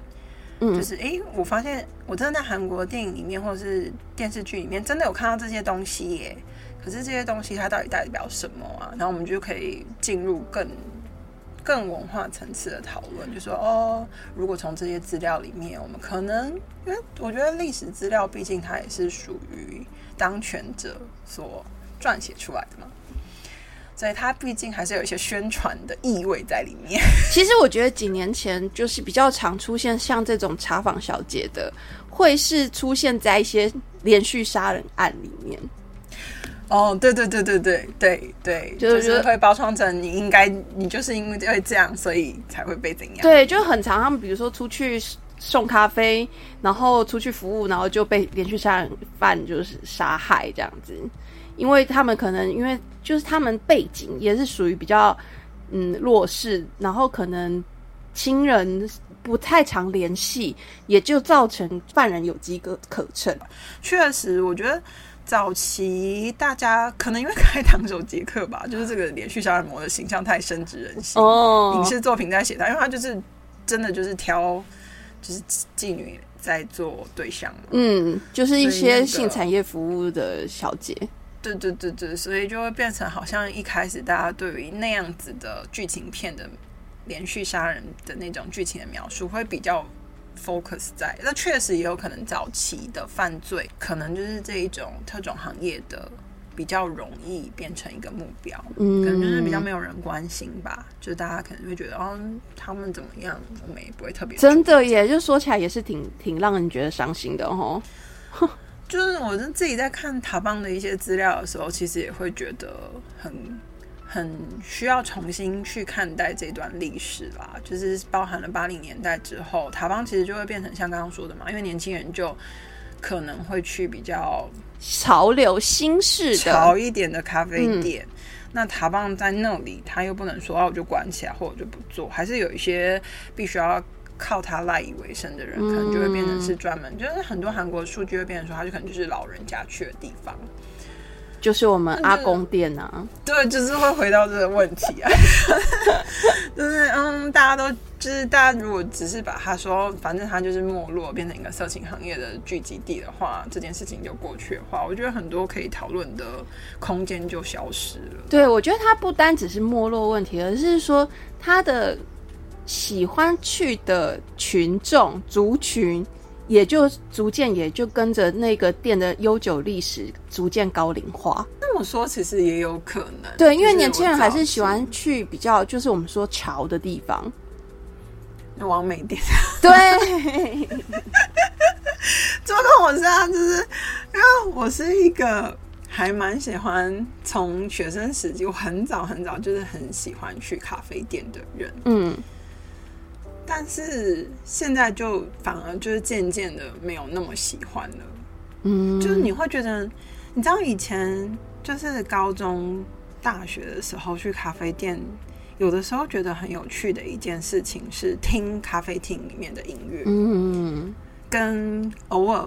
嗯就是哎、诶我发现我真的在韩国电影里面或者是电视剧里面，真的有看到这些东西耶。可是这些东西它到底代表什么啊？然后我们就可以进入更更文化层次的讨论，就说哦，如果从这些资料里面，我们可能因为我觉得历史资料毕竟它也是属于当权者所撰写出来的嘛，所以它毕竟还是有一些宣传的意味在里面。其实我觉得几年前就是比较常出现像这种茶坊小姐的，会是出现在一些连续杀人案里面。哦，对对对对对对对，就就是是会包装成你应该，你就是因为会这样，所以才会被怎样。对，就很常他们比如说出去送咖啡，然后出去服务，然后就被连续杀人犯就是杀害这样子，因为他们可能因为就是他们背景也是属于比较嗯弱势，然后可能亲人不太常联系，也就造成犯人有机可可乘。确实，我觉得早期大家可能因为开膛手杰克吧，就是这个连续杀人魔的形象太深植人心，哦影视作品在写他，因为他就是真的就是挑就是妓女在做对象。嗯，就是一些性产业服务的小姐。对对对对，所以就会变成好像一开始大家对于那样子的剧情片的连续杀人的那种剧情的描述会比较 focus 在，那确实也有可能早期的犯罪可能就是这一种特种行业的比较容易变成一个目标，嗯，可能就是比较没有人关心吧，就是大家可能会觉得哦他们怎么样，我们也不会特别真的耶，就说起来也是挺挺让人觉得伤心的哦。就是我自己在看塔邦的一些资料的时候，其实也会觉得很很需要重新去看待这段历史啦。就是包含了八零年代之后，塔邦其实就会变成像刚刚说的嘛，因为年轻人就可能会去比较潮流新式的，潮一点的咖啡店。那塔邦在那里，他又不能说啊，我就关起来，或者我就不做，还是有一些必须要靠他赖以为生的人，可能就会变成是专门，就是很多韩国数据会变成说，他就可能就是老人家去的地方。就是我们阿公店啊，对，就是会回到这个问题啊，就是嗯，大家都就是大家如果只是把它说，反正它就是没落，变成一个色情行业的聚集地的话，这件事情就过去的话，我觉得很多可以讨论的空间就消失了。对我觉得它不单只是没落问题，而是说它的喜欢去的群众族群。也就逐渐也就跟着那个店的悠久历史逐渐高龄化。那么说，其实也有可能，对，因为年轻人还是喜欢去比较，就是我们说潮的地方。早期王美店。对，怎么跟我是啊？就是因为我是一个还蛮喜欢从学生时期，我很早很早就是很喜欢去咖啡店的人。嗯，但是现在就反而就是渐渐的没有那么喜欢了。嗯，就是你会觉得，你知道以前就是高中、大学的时候去咖啡店，有的时候觉得很有趣的一件事情是听咖啡厅里面的音乐，嗯，跟偶尔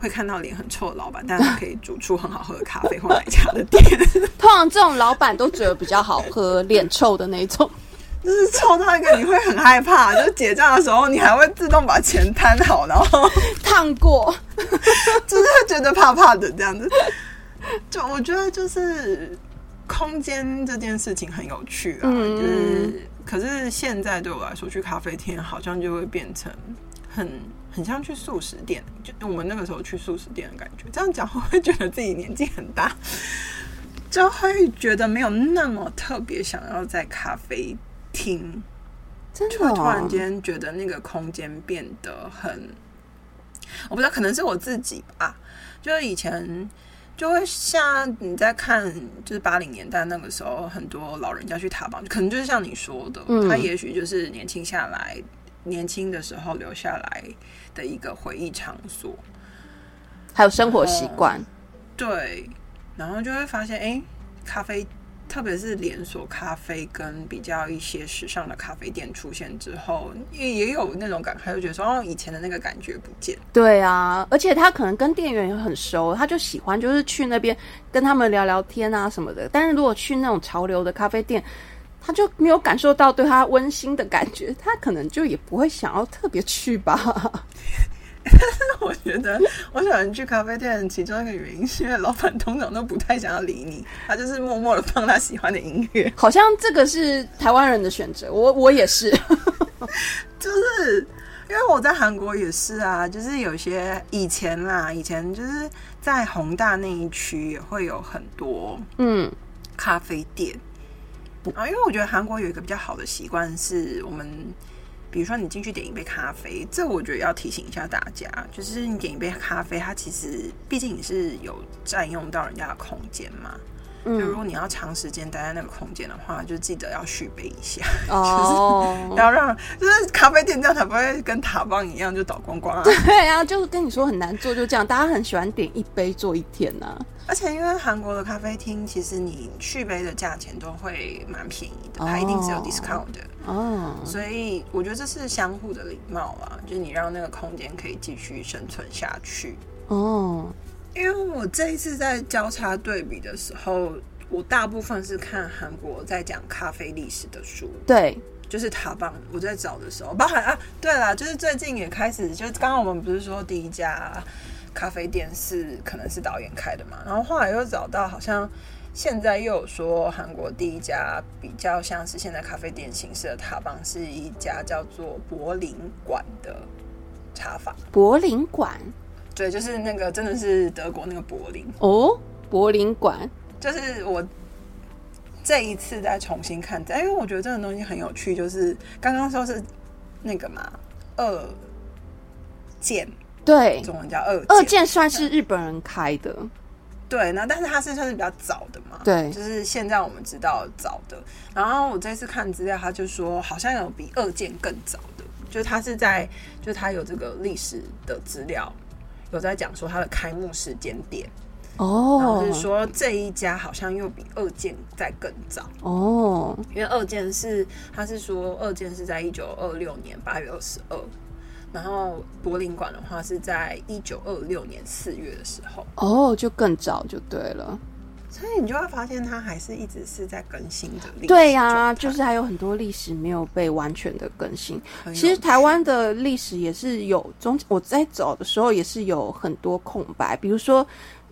会看到脸很臭的老板，但是可以煮出很好喝的咖啡或奶茶的店，通常这种老板都觉得比较好喝，脸臭的那种。就是抽到一个你会很害怕，就是结账的时候你还会自动把钱摊好，然后 烫过，就是会觉得怕怕的这样子。就我觉得就是空间这件事情很有趣啊，嗯就是可是现在对我来说，去咖啡厅好像就会变成很很像去素食店，就我们那个时候去素食店的感觉。这样讲会不会觉得自己年纪很大？就会觉得没有那么特别想要在咖啡厅真的、就会突然哦，间觉得那个空间变得很，我不知道，可能是我自己吧。就是以前就会像你在看，就是八零年代那个时候，很多老人家去塔邦，可能就是像你说的，嗯他也许就是年轻下来，年轻的时候留下来的一个回忆场所。还有生活习惯。对，然后就会发现，哎，咖啡，特别是连锁咖啡跟比较一些时尚的咖啡店出现之后，也也有那种感慨，就觉得说，哦，以前的那个感觉不见。对啊，而且他可能跟店员也很熟，他就喜欢就是去那边跟他们聊聊天啊什么的。但是如果去那种潮流的咖啡店，他就没有感受到对他温馨的感觉，他可能就也不会想要特别去吧。我觉得我喜欢去咖啡店，其中一个原因是因为老板通常都不太想要理你，他就是默默的放他喜欢的音乐。好像这个是台湾人的选择，我我也是，就是因为我在韩国也是啊，就是有些以前啦，以前就是在宏大那一区也会有很多嗯咖啡店。啊，因为我觉得韩国有一个比较好的习惯是我们。比如说你进去点一杯咖啡，这我觉得要提醒一下大家，就是你点一杯咖啡，它其实毕竟你是有占用到人家的空间嘛。就如果你要长时间待在那个空间的话，就记得要续杯一下，就是要让就是咖啡店这样才不会跟塔邦一样就倒光光啊。对啊，就是跟你说很难做，就这样，大家很喜欢点一杯做一天呐。而且因为韩国的咖啡厅，其实你续杯的价钱都会蛮便宜的，它一定是有 discount 的哦。所以我觉得这是相互的礼貌啊，就是你让那个空间可以继续生存下去哦。因为我这一次在交叉对比的时候，我大部分是看韩国在讲咖啡历史的书，对，就是塔邦。我在找的时候，包含啊，对啦，就是最近也开始，就是刚刚我们不是说第一家咖啡店是可能是导演开的嘛，然后后来又找到，好像现在又有说韩国第一家比较像是现在咖啡店形式的塔邦，是一家叫做柏林馆的茶坊。柏林馆。对，就是那个，真的是德国那个柏林哦，柏林馆。就是我这一次再重新看，因为我觉得这个东西很有趣。就是刚刚说是那个嘛，二建，对，中文叫二二建，算是日本人开的。对，那但是它是算是比较早的嘛，对，就是现在我们知道早的。然后我这次看资料，他就说好像有比二建更早的，就是他是在，就是他有这个历史的资料。有在讲说它的开幕时间点哦，就是说这一家好像又比二建在更早哦，因为二建是他是说二建是在一九二六年八月二十二，然后柏林馆的话是在一九二六年四月的时候。哦，就更早就对了。所以你就会发现，它还是一直是在更新的。对呀，就是还有很多历史没有被完全的更新。其实台湾的历史也是有中，我在走的时候也是有很多空白。比如说，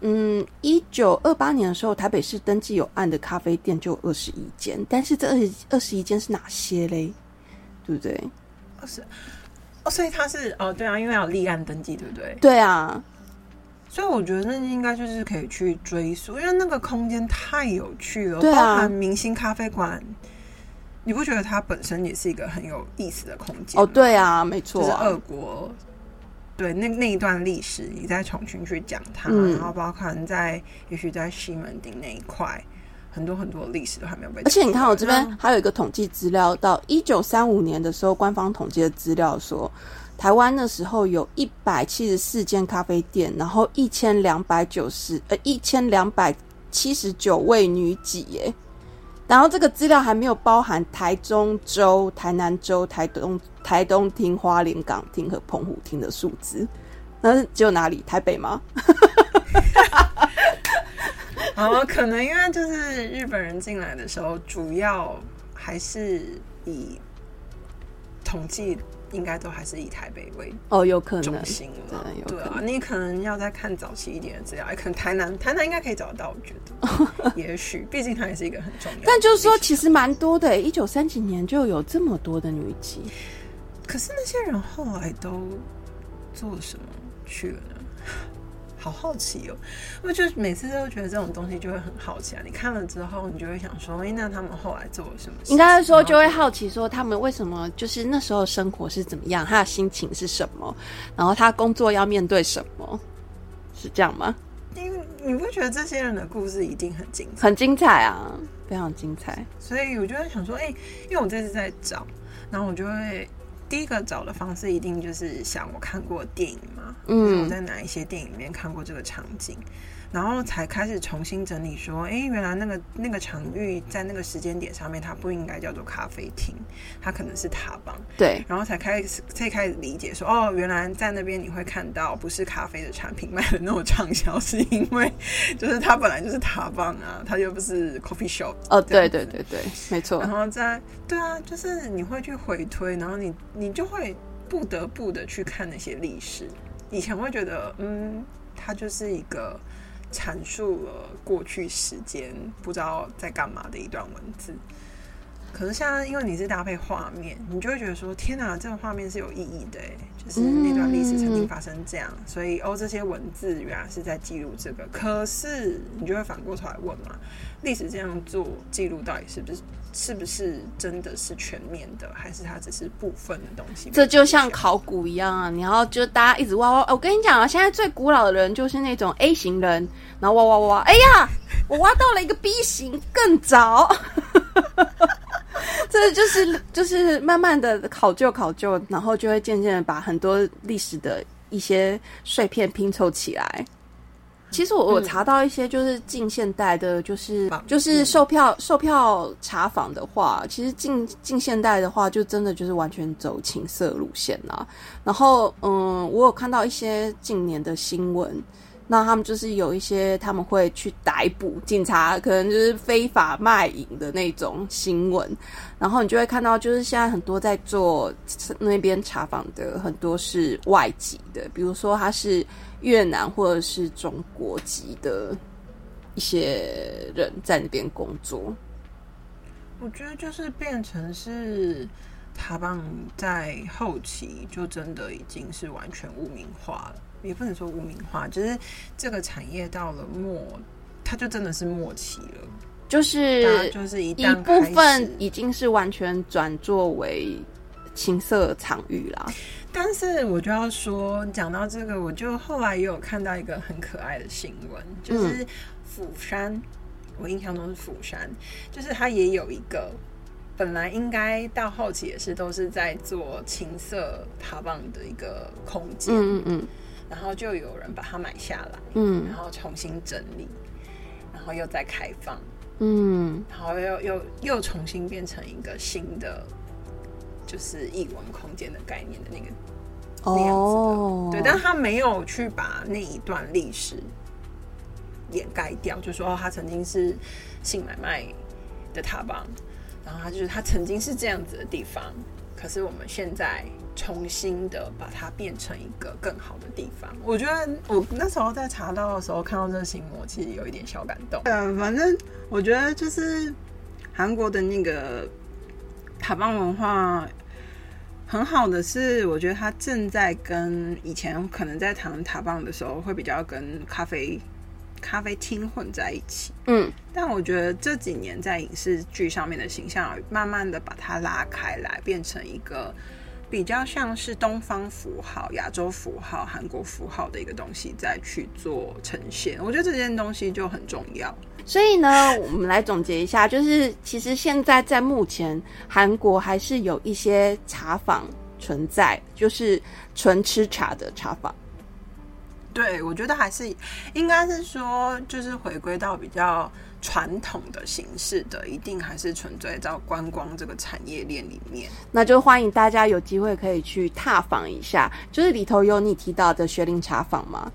嗯，一九二八年的时候，台北市登记有案的咖啡店就二十一间，但是这二十二十一间是哪些嘞？对不对？二十哦，所以它是哦，对啊，因为要立案登记，对不对？对啊。所以我觉得那应该就是可以去追溯，因为那个空间太有趣了，包含明星咖啡馆，你不觉得它本身也是一个很有意思的空间？哦，对啊，没错，就是俄国，对那那一段历史，你在重新去讲它，然后包含在也许在西门町那一块，很多很多历史都还没有被。而且你看，我这边还有一个统计资料，到一九三五年的时候，官方统计的资料说。台湾那时候有一百七十四间咖啡店，然后一千两百九十呃一千两百七十九位女几耶，然后这个资料还没有包含台中州、台南州、台东台东厅、花莲港厅和澎湖厅的数字，那只有哪里？台北吗？哦，可能因为就是日本人进来的时候，主要还是以统计。应该都还是以台北为哦，有可能中心了。对啊，你可能要再看早期一点的资料，可能台南，台南应该可以找得到。我觉得，也许，毕竟它也是一个很重要。但就是说，其实蛮多的，一九三几年就有这么多的女妓。可是那些人后来都做什么去了呢？好好奇哦，我就每次都觉得这种东西就会很好奇啊。你看了之后，你就会想说，哎，那他们后来做了什么？应该说就会好奇说，他们为什么就是那时候生活是怎么样，他的心情是什么，然后他工作要面对什么，是这样吗？因为你不觉得这些人的故事一定很精彩？很精彩啊，非常精彩。所以我就在想说，哎，因为我这次在找，然后我就会第一个找的方式一定就是想我看过电影嘛。吗？嗯，我在哪一些电影里面看过这个场景？然后才开始重新整理，说，哎，原来那个那个场域在那个时间点上面，它不应该叫做咖啡厅，它可能是塔邦。对，然后才开始才开始理解，说，哦，原来在那边你会看到不是咖啡的产品 卖的那么畅销，是因为就是它本来就是塔邦啊，它又不是 coffee shop。哦，对对对对，没错。然后在对啊，就是你会去回推，然后你你就会不得不的去看那些历史。以前会觉得，嗯，它就是一个。阐述了过去时间不知道在干嘛的一段文字，可是现在因为你是搭配画面，你就会觉得说：天哪，这个画面是有意义的，就是那段历史曾经发生这样，所以哦，这些文字原来是在记录这个。可是你就会反过头来问嘛，历史这样做记录到底是不是？是不是真的是全面的，还是它只是部分的东西？这就像考古一样啊！你要就大家一直挖挖。我跟你讲啊，现在最古老的人就是那种 A 型人，然后挖挖挖，哎呀，我挖到了一个 B 型，更早。这就是就是慢慢的考究考究，然后就会渐渐的把很多历史的一些碎片拼凑起来。其实我我查到一些就是近现代的，就是就是售票售票查访的话，其实近近现代的话，就真的就是完全走情色路线啦。然后嗯，我有看到一些近年的新闻，那他们就是有一些他们会去逮捕警察，可能就是非法卖淫的那种新闻。然后你就会看到，就是现在很多在做那边查访的很多是外籍的，比如说他是。越南或者是中国籍的一些人在那边工作，我觉得就是变成是塔邦在后期就真的已经是完全污名化了，也不能说污名化，就是这个产业到了末，它就真的是末期了，就是就是一部分已经是完全转作为情色场域啦。但是我就要说，讲到这个，我就后来也有看到一个很可爱的新闻，就是釜山，我印象中是釜山，就是它也有一个本来应该到后期也是都是在做青色塔棒的一个空间，嗯嗯嗯，然后就有人把它买下来，嗯，然后重新整理，然后又再开放，嗯，然后又又又重新变成一个新的。就是译文空间的概念的那个那样子的，对，但他没有去把那一段历史掩盖掉，就说哦，他曾经是性买卖的塔邦，然后他就是他曾经是这样子的地方，可是我们现在重新的把它变成一个更好的地方。我觉得我那时候在查到的时候看到这个新闻，其实有一点小感动。嗯，反正我觉得就是韩国的那个塔邦文化。很好的是，我觉得它正在跟以前可能在谈塔棒的时候，会比较跟咖啡咖啡厅混在一起。嗯，但我觉得这几年在影视剧上面的形象，慢慢的把它拉开来，变成一个比较像是东方符号、亚洲符号、韩国符号的一个东西，再去做呈现。我觉得这件东西就很重要。所以呢，我们来总结一下，就是其实现在在目前韩国还是有一些茶坊存在，就是纯吃茶的茶坊。对，我觉得还是应该是说，就是回归到比较传统的形式的，一定还是存在在观光这个产业链里面。那就欢迎大家有机会可以去踏访一下，就是里头有你提到的学龄茶坊吗？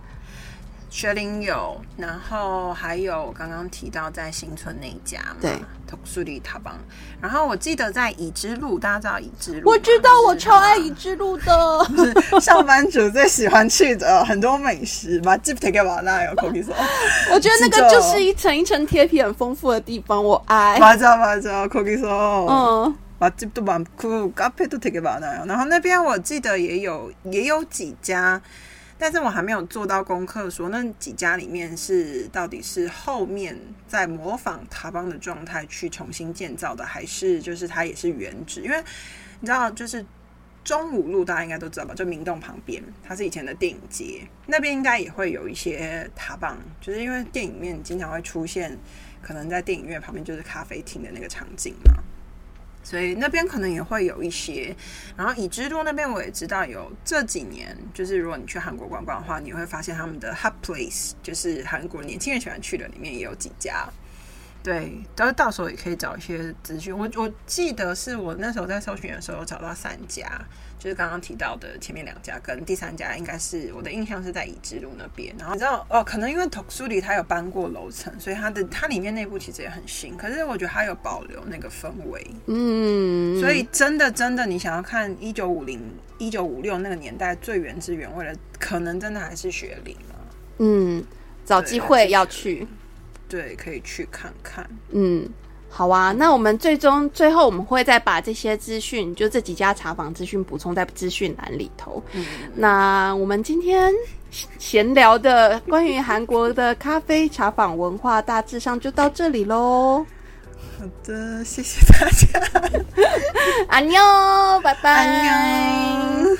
学林有，然后还有刚刚提到在新村那一家嘛，对，特苏里塔邦。然后我记得在已知路，大家知道已知路？我知道，我超爱已知路的，上班族最喜欢去的很多美食嘛。记不记得把那有 cookie 说？我觉得那个就是一层一层贴皮很丰富的地方，我爱。맞아맞아 cookie 说，嗯，맛집도많고카페도되게많아 요。 然后那边我记得也有也有几家。 但是我还没有做到功课，说那几家里面是到底是后面在模仿塔邦的状态去重新建造的，还是就是它也是原址？因为你知道，就是中五路大家应该都知道吧？就明洞旁边，它是以前的电影街，那边应该也会有一些塔邦，就是因为电影面经常会出现，可能在电影院旁边就是咖啡厅的那个场景嘛。所以那边可能也会有一些。然后以之路那边我也知道有这几年，就是如果你去韩国观光的话，你会发现他们的 hot place，就是韩国年轻人喜欢去的，里面也有几家。对，到到时候也可以找一些资讯。我我记得是我那时候在搜寻的时候找到三家，就是刚刚提到的前面两家，跟第三家应该是我的印象是在乙之路那边。然后你知道哦，可能因为 s u 里它有搬过楼层，所以它的它里面内部其实也很新。可是我觉得它有保留那个氛围，嗯，所以真的真的，你想要看一九五零、一九五六那个年代最原汁原味的，可能真的还是雪梨嘛。嗯，找机会要去。对，可以去看看。嗯，好啊。那我们最终最后我们会再把这些资讯，就这几家茶坊资讯补充在资讯栏里头。嗯，那我们今天闲聊的关于韩国的咖啡茶坊文化，大致上就到这里喽。好的，谢谢大家。安妞，拜拜。安妞。